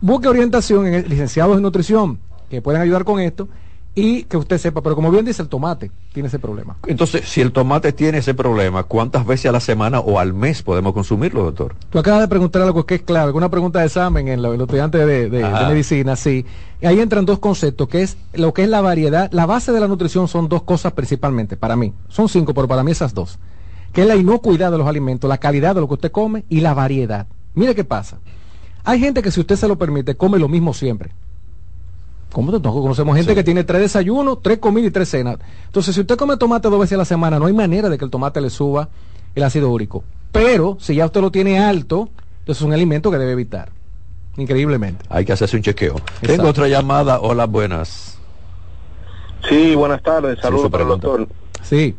busque orientación en licenciados en nutrición que pueden ayudar con esto y que usted sepa, pero como bien dice el tomate, tiene ese problema. Entonces, si el tomate tiene ese problema, ¿cuántas veces a la semana o al mes podemos consumirlo, doctor? Tú acabas de preguntar algo que es clave, una pregunta de examen en, los estudiantes de, de- de medicina, sí. Ahí entran dos conceptos, que es lo que es la variedad. La base de la nutrición son dos cosas principalmente, para mí. Son cinco, pero para mí esas dos. Que es la inocuidad de los alimentos, la calidad de lo que usted come y la variedad. Mire qué pasa. Hay gente que si usted se lo permite, come lo mismo siempre. ¿Cómo te toco? Conocemos gente que tiene tres desayunos, tres comidas y tres cenas. Entonces, si usted come tomate dos veces a la semana, no hay manera de que el tomate le suba el ácido úrico. Pero, si ya usted lo tiene alto, entonces es un alimento que debe evitar. Increíblemente. Hay que hacerse un chequeo. Tengo otra llamada. Hola, buenas. Sí, buenas tardes. Saludos su para el pregunta. doctor. Sí.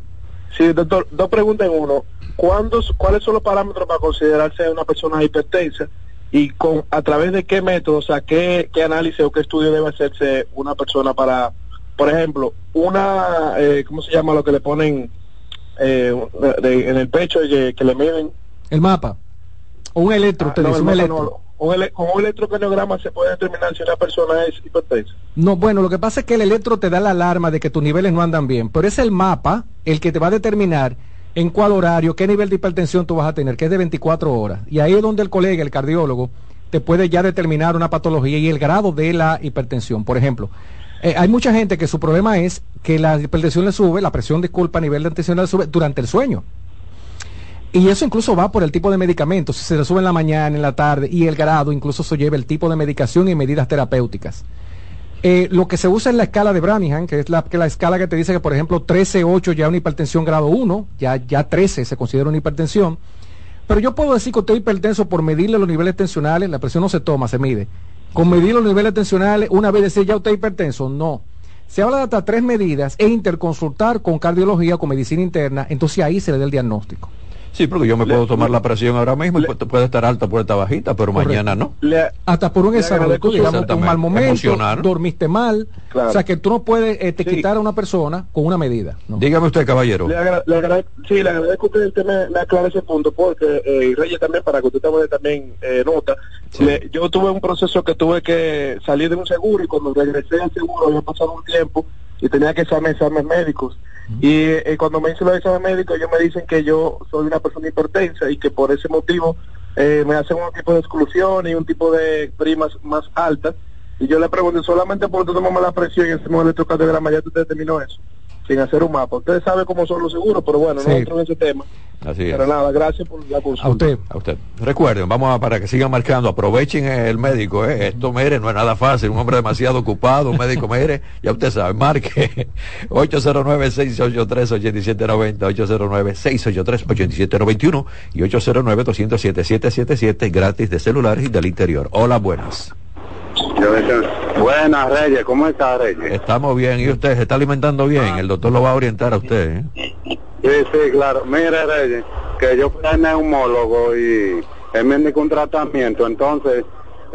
Sí, doctor, dos preguntas en uno. ¿Cuándo, ¿Cuáles son los parámetros para considerarse una persona hipertensa? ¿Y con a través de qué método, o sea, qué, qué análisis o qué estudio debe hacerse una persona para, por ejemplo, una, eh, ¿cómo se llama lo que le ponen eh, de- en el pecho y que, que le miden? El mapa. O un electro, Ah, no, dice, el un electro. no. Un ele- con un electrocardiograma se puede determinar si una persona es hipertensa. No, bueno, lo que pasa es que el electro te da la alarma de que tus niveles no andan bien, pero es el mapa el que te va a determinar en cuál horario, qué nivel de hipertensión tú vas a tener, que es de 24 horas. Y ahí es donde el colega, el cardiólogo, te puede ya determinar una patología y el grado de la hipertensión. Por ejemplo, eh, hay mucha gente que su problema es que la hipertensión le sube, la presión, disculpa, a nivel de tensión le sube durante el sueño. Y eso incluso va por el tipo de medicamento, si se le sube en la mañana, en la tarde, y el grado, incluso eso lleva el tipo de medicación y medidas terapéuticas. Eh, lo que se usa es la escala de Brannigan, que es la, que la escala que te dice que, por ejemplo, 13-8 ya es una hipertensión grado 1, ya, ya 13 se considera una hipertensión. Pero yo puedo decir que usted es hipertenso por medirle los niveles tensionales, la presión no se toma, se mide. Con medir los niveles tensionales, una vez decir ya usted es hipertenso, no. Se habla de hasta tres medidas e interconsultar con cardiología, con medicina interna, entonces ahí se le da el diagnóstico. Sí, porque yo me puedo tomar la presión ahora mismo y pu- puede estar alta, puede estar bajita, pero mañana no. Hasta por un Le examen, tú, digamos, un mal momento, dormiste mal. Claro. O sea que tú no puedes eh, te quitar a una persona con una medida. ¿no? Dígame usted, caballero. Le, agra- le agrade- sí, le agradezco que usted me, me aclare ese punto, porque, eh, y Reyes también, para que usted también eh, nota, le- yo tuve un proceso que tuve que salir de un seguro y cuando regresé al seguro había pasado un tiempo y tenía que hacerme exámenes médicos. Y eh, cuando me hice los exámenes médicos, ellos me dicen que yo soy una persona hipertensa y que por ese motivo eh, me hacen un tipo de exclusión y un tipo de primas más altas. Y yo le pregunto, solamente por tomarme la presión y hacemos el electrocardiograma, ya usted determinó eso, sin hacer un mapa. Usted sabe cómo son los seguros, pero bueno, Sí. no entro en ese tema. Así es. Pero nada, gracias por la consulta. A usted. A usted. Recuerden, vamos a, para que sigan marcando, aprovechen el médico, ¿eh? Esto, mire, no es nada fácil, un hombre demasiado ocupado, un médico, mire, ya usted sabe, marque 809-683-8790, 809-683-8791 y 809-207-777, gratis de celulares y del interior. Hola, buenas. Buenas, Reyes. ¿Cómo está, Reyes? Estamos bien, ¿y usted se está alimentando bien? El doctor lo va a orientar a usted, ¿eh? Sí, sí, claro. Mire, Reyes, que yo fui al neumólogo y él me indicó un tratamiento, entonces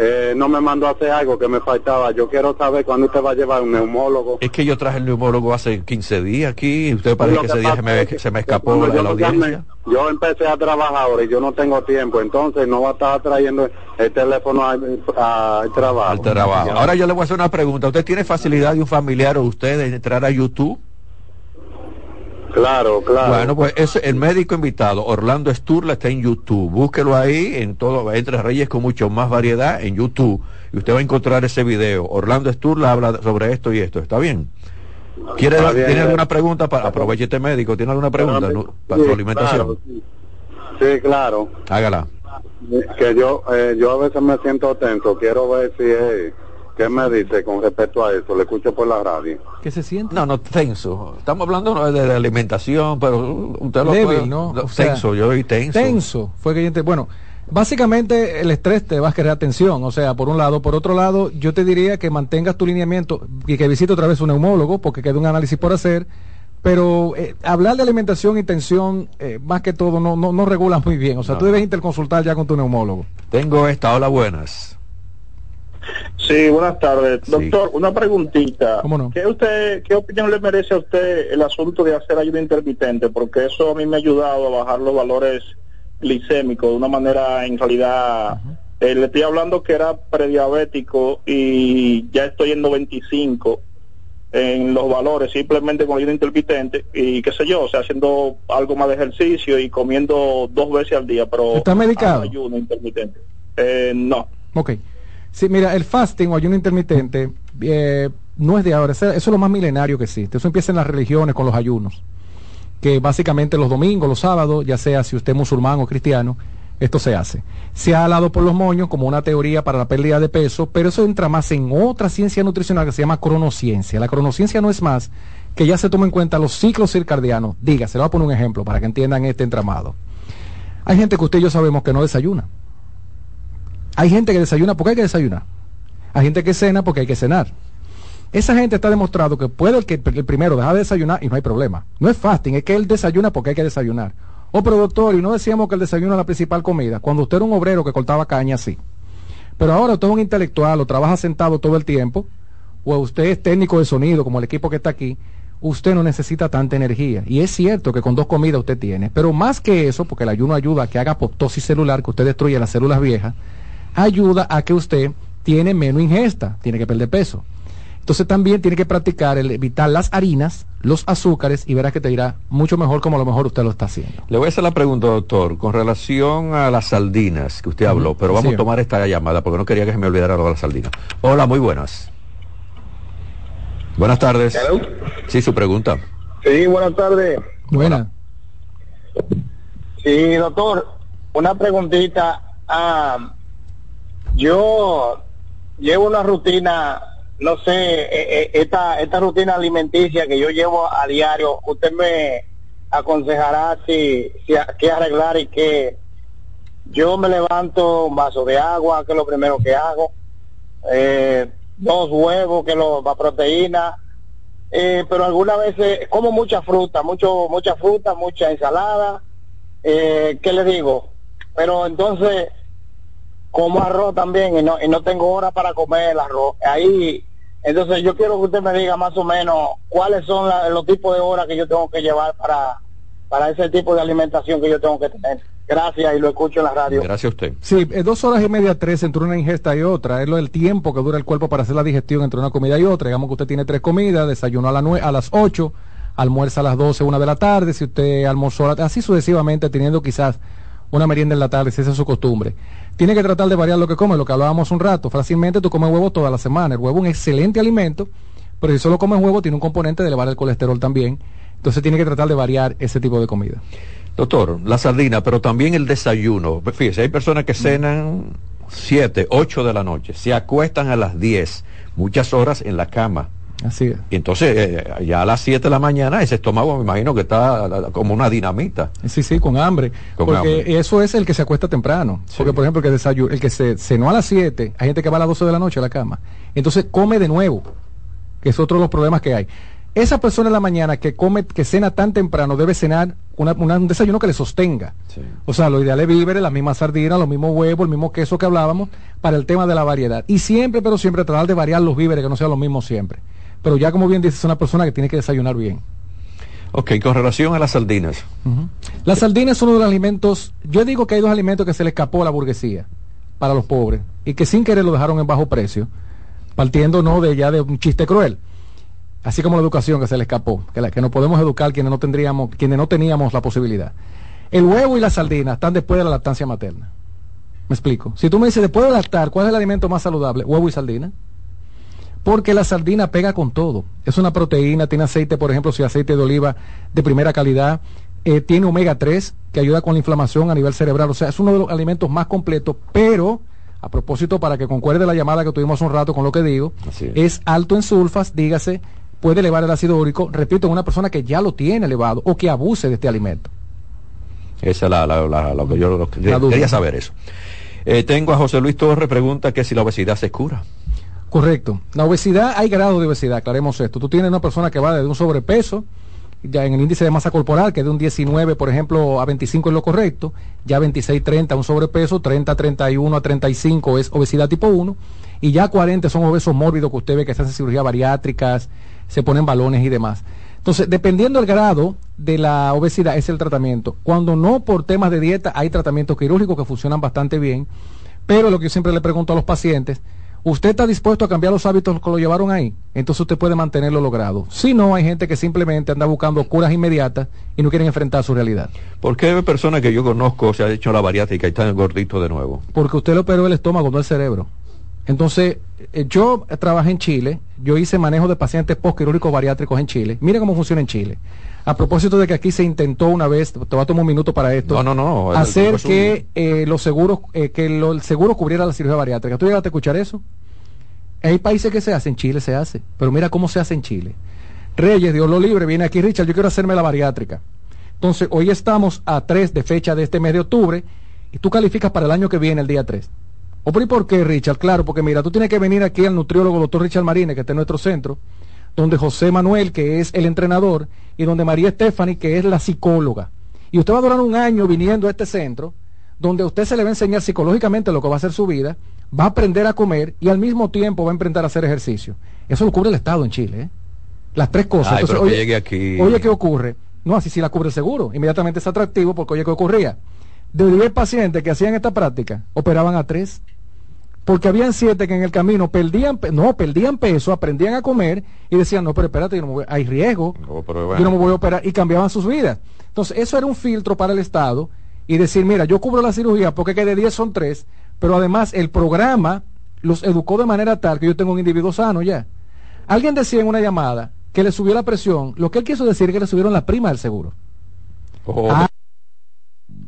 eh, no me mandó a hacer algo que me faltaba. Yo quiero saber cuándo usted va a llevar un neumólogo. Es que yo traje el neumólogo hace 15 días aquí y usted parece que que ese día se me, es que se me escapó yo la audiencia. Yo empecé a trabajar ahora y yo no tengo tiempo, entonces no va a estar trayendo el teléfono al, al trabajo. al trabajo. Ahora yo le voy a hacer una pregunta. ¿Usted tiene facilidad de un familiar o usted de entrar a YouTube? Claro, claro. Bueno, pues ese, el médico invitado, Orlando Sturla, está en YouTube. Búsquelo ahí, en todo, entre Reyes con mucho más variedad en YouTube. Y usted va a encontrar ese video. Orlando Sturla habla sobre esto y esto. ¿Está bien? ¿Quiere, Está bien, ¿Tiene eh. alguna pregunta? Para, aproveche este médico. ¿Tiene alguna pregunta no? para Sí, su alimentación? claro, sí. Sí, claro. Hágala. Que yo, eh, yo a veces me siento tenso. Quiero ver si es, qué me dice con respecto a eso. Le escucho por la radio. ¿Qué se siente? No, no, tenso. Estamos hablando de, de alimentación, pero usted lo Débil, puede- ¿no? no, O sea, tenso, yo soy tenso. Tenso. Fue que yo ente- Bueno, básicamente el estrés te va a crear tensión. O sea, por un lado. Por otro lado, yo te diría que mantengas tu lineamiento y que visite otra vez un neumólogo porque queda un análisis por hacer. Pero eh, hablar de alimentación y tensión, eh, más que todo, no, no, no regula muy bien. O sea, No. tú debes interconsultar ya con tu neumólogo. Tengo esta, hola, buenas. Sí, buenas tardes. Doctor, una preguntita. ¿Cómo no? ¿Qué, usted, ¿Qué opinión le merece a usted el asunto de hacer ayuno intermitente? Porque eso a mí me ha ayudado a bajar los valores glicémicos de una manera, en realidad, eh, le estoy hablando que era prediabético y ya estoy en 95 en los valores simplemente con ayuno intermitente y qué sé yo, o sea, haciendo algo más de ejercicio y comiendo dos veces al día, pero ¿Está medicado? ayuno intermitente. Eh, no. Ok. Sí, mira, el fasting o ayuno intermitente eh, no es de ahora, eso, es lo más milenario que existe. Eso empieza en las religiones con los ayunos, que básicamente los domingos, los sábados, ya sea si usted es musulmán o cristiano, esto se hace. Se ha hablado por los moños como una teoría para la pérdida de peso, pero eso entra más en otra ciencia nutricional que se llama cronociencia. La cronociencia no es más que ya se toma en cuenta los ciclos circadianos. Diga, se lo voy a poner un ejemplo para que entiendan este entramado. Hay gente que usted y yo sabemos que no desayuna. Hay gente que desayuna porque hay que desayunar. Hay gente que cena porque hay que cenar. Esa gente está demostrado que puede el, que, el primero dejar de desayunar y no hay problema. No es fasting, es que él desayuna porque hay que desayunar. Oh, pero doctor, y no decíamos que el desayuno es la principal comida. Cuando usted era un obrero que cortaba caña, sí. Pero ahora usted es un intelectual o trabaja sentado todo el tiempo, o usted es técnico de sonido, como el equipo que está aquí, usted no necesita tanta energía. Y es cierto que con dos comidas usted tiene. Pero más que eso, porque el ayuno ayuda a que haga apoptosis celular, que usted destruye las células viejas, ayuda a que usted tiene menos ingesta, tiene que perder peso. Entonces también tiene que practicar el evitar las harinas, los azúcares y verá que te irá mucho mejor como a lo mejor usted lo está haciendo. Le voy a hacer la pregunta, doctor, con relación a las sardinas que usted habló, pero vamos Sí. a tomar esta llamada porque no quería que se me olvidara lo de las sardinas. Hola, muy buenas. Buenas tardes. Sí, su pregunta. Sí, buenas tardes. Buena. Sí, doctor, una preguntita. Ah, yo llevo una rutina no sé, eh, eh, esta, esta rutina alimenticia que yo llevo a diario, usted me aconsejará si, si qué arreglar y qué. Yo me levanto un vaso de agua, que es lo primero que hago, eh, dos huevos, que es lo para proteína, eh, pero algunas veces como mucha fruta, mucho, mucha fruta, mucha ensalada, eh, ¿qué le digo? Pero entonces como arroz también y no, y no tengo hora para comer el arroz. Ahí, entonces yo quiero que usted me diga más o menos cuáles son la- los tipos de horas que yo tengo que llevar para, para ese tipo de alimentación que yo tengo que tener. Gracias y lo escucho en la radio. Gracias a usted. Sí, dos horas y media, tres entre una ingesta y otra. Es lo del tiempo que dura el cuerpo para hacer la digestión entre una comida y otra. Digamos que usted tiene tres comidas, desayuno a, la nue- a las 8, almuerza a las 12, una de la tarde, si usted almorzó, así sucesivamente, teniendo quizás una merienda en la tarde, si esa es su costumbre. Tiene que tratar de variar lo que come, lo que hablábamos un rato. Fácilmente tú comes huevo toda la semana. El huevo es un excelente alimento, pero si solo comes huevo tiene un componente de elevar el colesterol también. Entonces tiene que tratar de variar ese tipo de comida. Doctor, la sardina, pero también el desayuno. Fíjese, hay personas que cenan 7, 8 de la noche, se acuestan a las 10, muchas horas en la cama. Así es. Y entonces, eh, ya a las 7 de la mañana, ese estómago me imagino que está como una dinamita. Sí, sí, con hambre. Con porque hambre. eso es el que se acuesta temprano. Porque, por ejemplo, el que, el que se cenó a las 7, hay gente que va a las 12 de la noche a la cama. Entonces come de nuevo, que es otro de los problemas que hay. Esa persona en la mañana que come, que cena tan temprano, debe cenar una- una- un desayuno que le sostenga. O sea, lo ideal es víveres, las mismas sardinas, los mismos huevos, el mismo queso que hablábamos, para el tema de la variedad. Y siempre, pero siempre tratar de variar los víveres, que no sean los mismos siempre. Pero ya como bien dices, es una persona que tiene que desayunar bien. Ok, con relación a las sardinas. La sardina es uno de los alimentos, yo digo que hay dos alimentos que se le escapó a la burguesía para los pobres y que sin querer lo dejaron en bajo precio, partiendo no de ya de un chiste cruel. Así como la educación que se le escapó, que, la, que no podemos educar quienes no tendríamos, quienes no teníamos la posibilidad. El huevo y la sardina están después de la lactancia materna. Me explico. Si tú me dices después de lactar, ¿cuál es el alimento más saludable? Huevo y sardina. Porque la sardina pega con todo. Es una proteína, tiene aceite, por ejemplo, si aceite de oliva de primera calidad, eh, tiene omega 3 que ayuda con la inflamación a nivel cerebral. O sea, es uno de los alimentos más completos, pero a propósito, para que concuerde la llamada que tuvimos hace un rato con lo que digo, es alto en sulfas, dígase, puede elevar el ácido úrico, repito, en una persona que ya lo tiene elevado o que abuse de este alimento. Esa es la, la- la- lo que yo lo quería saber eso. Eh, tengo a José Luis Torres, pregunta que si la obesidad se cura. Correcto. La obesidad, hay grado de obesidad, aclaremos esto. Tú tienes una persona que va desde un sobrepeso, ya en el índice de masa corporal, que de un 19, por ejemplo, a 25 es lo correcto, ya 26, 30 un sobrepeso, 30, 31 a 35 es obesidad tipo 1, y ya 40 son obesos mórbidos que usted ve que se hacen cirugías bariátricas, se ponen balones y demás. Entonces, dependiendo del grado de la obesidad, es el tratamiento. Cuando no por temas de dieta, hay tratamientos quirúrgicos que funcionan bastante bien, pero lo que yo siempre le pregunto a los pacientes, ¿usted está dispuesto a cambiar los hábitos que lo llevaron ahí? Entonces usted puede mantenerlo logrado. Si no, hay gente que simplemente anda buscando curas inmediatas y no quieren enfrentar su realidad. ¿Por qué hay personas que yo conozco se ha hecho la bariátrica y están gorditos de nuevo? Porque usted le operó el estómago, no el cerebro. Entonces, eh, yo trabajé en Chile, yo hice manejo de pacientes postquirúrgicos bariátricos en Chile. Mire cómo funciona en Chile. A propósito de que aquí se intentó una vez, te voy a tomar un minuto para esto, No, no, no. el- hacer el- que eh, los seguros, eh, que lo- el seguro cubriera la cirugía bariátrica. ¿Tú llegaste a escuchar eso? Hay países que se hacen, en Chile se hace, pero mira cómo se hace en Chile. Reyes, Dios lo libre, viene aquí Richard, yo quiero hacerme la bariátrica. Entonces, hoy estamos a 3 de fecha de este mes de octubre y tú calificas para el año que viene, el día 3. ¿O por, ¿y por qué, Richard? Claro, porque mira, tú tienes que venir aquí al nutriólogo doctor Richard Marínez, que está en nuestro centro, donde José Manuel, que es el entrenador, y donde María Stephanie, que es la psicóloga. Y usted va a durar un año viniendo a este centro, donde usted se le va a enseñar psicológicamente lo que va a ser su vida, va a aprender a comer y al mismo tiempo va a emprender a hacer ejercicio. Eso lo cubre el Estado en Chile, ¿eh? Las tres cosas. Ay, Entonces, pero que oye, llegue aquí. Oye, ¿qué ocurre? No, así sí la cubre el seguro. Inmediatamente es atractivo porque, oye, ¿qué ocurría? De 10 pacientes que hacían esta práctica, operaban a 3. Porque habían 7 que en el camino perdían, pe- no, perdían peso, aprendían a comer y decían, no, pero espérate, yo no me voy- hay riesgo, Oh, pero yo no me voy a operar y cambiaban sus vidas. Entonces, eso era un filtro para el Estado y decir, mira, yo cubro la cirugía porque que de 10 son 3, pero además el programa los educó de manera tal que yo tengo un individuo sano ya. Alguien decía en una llamada que le subió la presión, lo que él quiso decir es que le subieron la prima del seguro. Ah,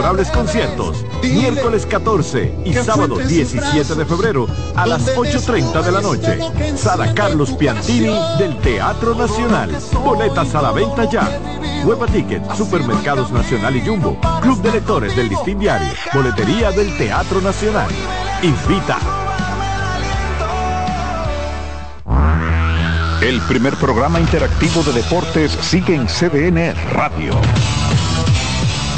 memorables conciertos, miércoles 14 y sábado 17 de febrero a las 8.30 de la noche. Sala Carlos Piantini del Teatro Nacional. Boletas a la venta ya. Hueva Ticket, Supermercados Nacional y Jumbo, Club de Lectores del Listín Diario, Boletería del Teatro Nacional. Invita. El primer programa interactivo de deportes sigue en CDN Radio.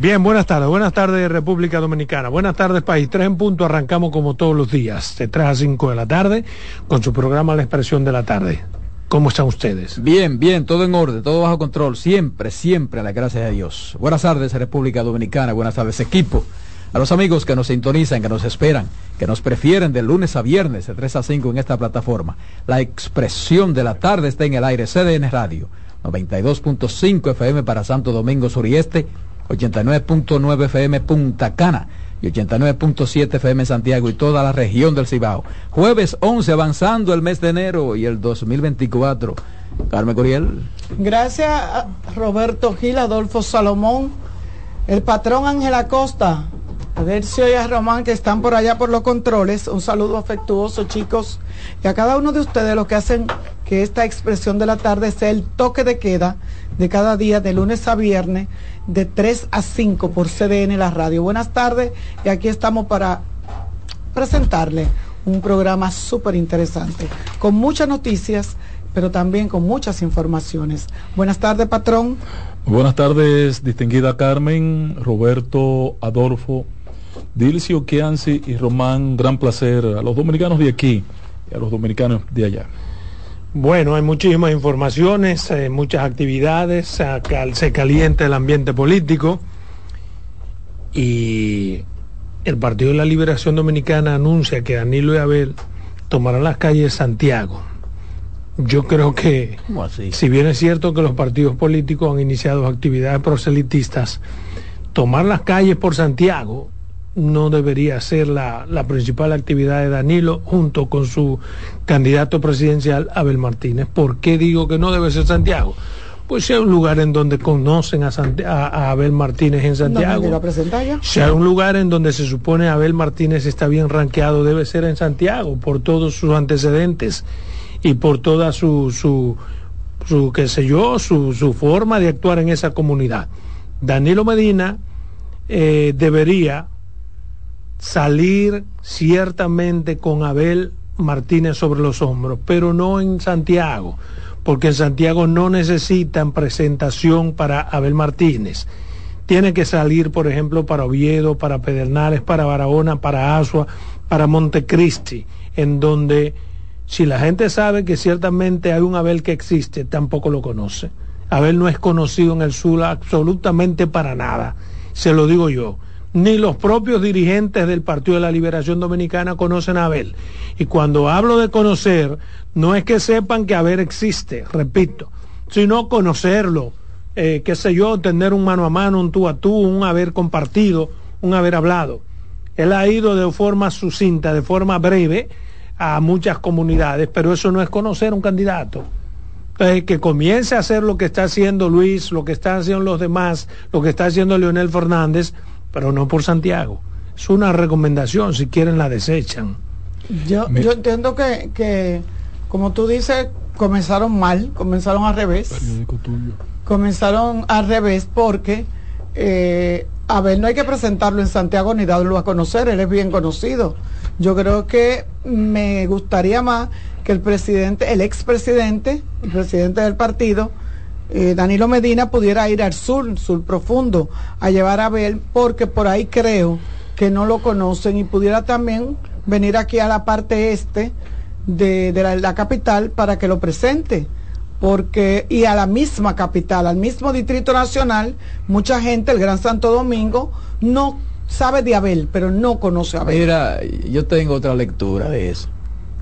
Bien, buenas tardes. Buenas tardes, República Dominicana. Buenas tardes, país. Tres en punto. Arrancamos como todos los días, de 3 a 5 de la tarde, con su programa La Expresión de la Tarde. ¿Cómo están ustedes? Bien, bien, todo en orden, todo bajo control. Siempre, siempre, a la gracia de Dios. Buenas tardes, República Dominicana. Buenas tardes, equipo. A los amigos que nos sintonizan, que nos esperan, que nos prefieren de lunes a viernes, de 3 a 5 en esta plataforma. La expresión de la tarde está en el aire, CDN Radio, 92.5 FM para Santo Domingo Sur y Este, 89.9 FM Punta Cana y 89.7 FM Santiago y toda la región del Cibao. Jueves 11, avanzando el mes de enero y el 2024. Carmen Curiel. Gracias a Roberto Gil, Adolfo Salomón, el patrón Ángel Acosta, Adercio y a Román que están por allá por los controles. Un saludo afectuoso, chicos. Y a cada uno de ustedes los que hacen que esta expresión de la tarde sea el toque de queda de cada día, de lunes a viernes, de 3 a 5 por CDN La Radio. Buenas tardes y aquí estamos para presentarle un programa súper interesante, con muchas noticias, pero también con muchas informaciones. Buenas tardes, patrón. Buenas tardes, distinguida Carmen, Roberto, Adolfo, Dilcio, Kianci y Román. Gran placer a los dominicanos de aquí y a los dominicanos de allá. Bueno, hay muchísimas informaciones, eh, muchas actividades, se, cal- se calienta el ambiente político y el Partido de la Liberación Dominicana anuncia que Danilo y Abel tomarán las calles de Santiago. Yo creo que, si bien es cierto que los partidos políticos han iniciado actividades proselitistas, tomar las calles por Santiago no debería ser la, la principal actividad de Danilo junto con su candidato presidencial Abel Martínez. ¿Por qué digo que no debe ser Santiago? Pues hay un lugar en donde conocen a, Santi- a- a Abel Martínez en ¿Dónde Santiago. Si hay un lugar en donde se supone Abel Martínez está bien rankeado, debe ser en Santiago, por todos sus antecedentes y por toda su, su, su qué sé yo, su, su forma de actuar en esa comunidad. Danilo Medina eh, debería salir ciertamente con Abel Martínez sobre los hombros, pero no en Santiago, porque en Santiago no necesitan presentación para Abel Martínez. Tiene que salir, por ejemplo, para Oviedo, para Pedernales, para Barahona, para Asua, para Montecristi, en donde si la gente sabe que ciertamente hay un Abel que existe, tampoco lo conoce. Abel no es conocido en el sur absolutamente para nada, se lo digo yo. Ni los propios dirigentes del Partido de la Liberación Dominicana conocen a Abel. Y cuando hablo de conocer, no es que sepan que Abel existe, repito, sino conocerlo, eh, qué sé yo, tener un mano a mano, un tú a tú, un haber compartido, un haber hablado. Él ha ido de forma sucinta, de forma breve, a muchas comunidades, pero eso no es conocer un candidato. Entonces, que comience a hacer lo que está haciendo Luis, lo que están haciendo los demás, lo que está haciendo Leonel Fernández, pero no por Santiago. Es una recomendación, si quieren la desechan. Yo, yo entiendo que, que, como tú dices, comenzaron mal, comenzaron al revés. Comenzaron al revés porque eh, a ver, no hay que presentarlo en Santiago ni darlo a conocer, él es bien conocido. Yo creo que me gustaría más que el presidente, el expresidente, el presidente del partido, eh, Danilo Medina, pudiera ir al sur, sur profundo, a llevar a Abel, porque por ahí creo que no lo conocen y pudiera también venir aquí a la parte este de, de la, capital para que lo presente porque y a la misma capital, al mismo Distrito Nacional, mucha gente, el Gran Santo Domingo, no sabe de Abel, pero no conoce a Abel. Mira, yo tengo otra lectura de eso.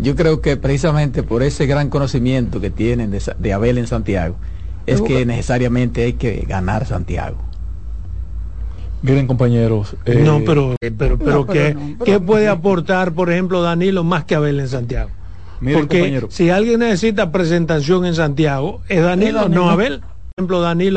Yo creo que precisamente por ese gran conocimiento que tienen de, de Abel en Santiago, es que necesariamente hay que ganar Santiago. Miren, compañeros. eh, no, pero, pero, pero, No, pero ¿qué, no, pero- qué puede aportar, por ejemplo, Danilo más que Abel en Santiago? Miren, Porque compañero. si alguien necesita presentación en Santiago, es Danilo, Es Danilo. no Abel. Por ejemplo, Danilo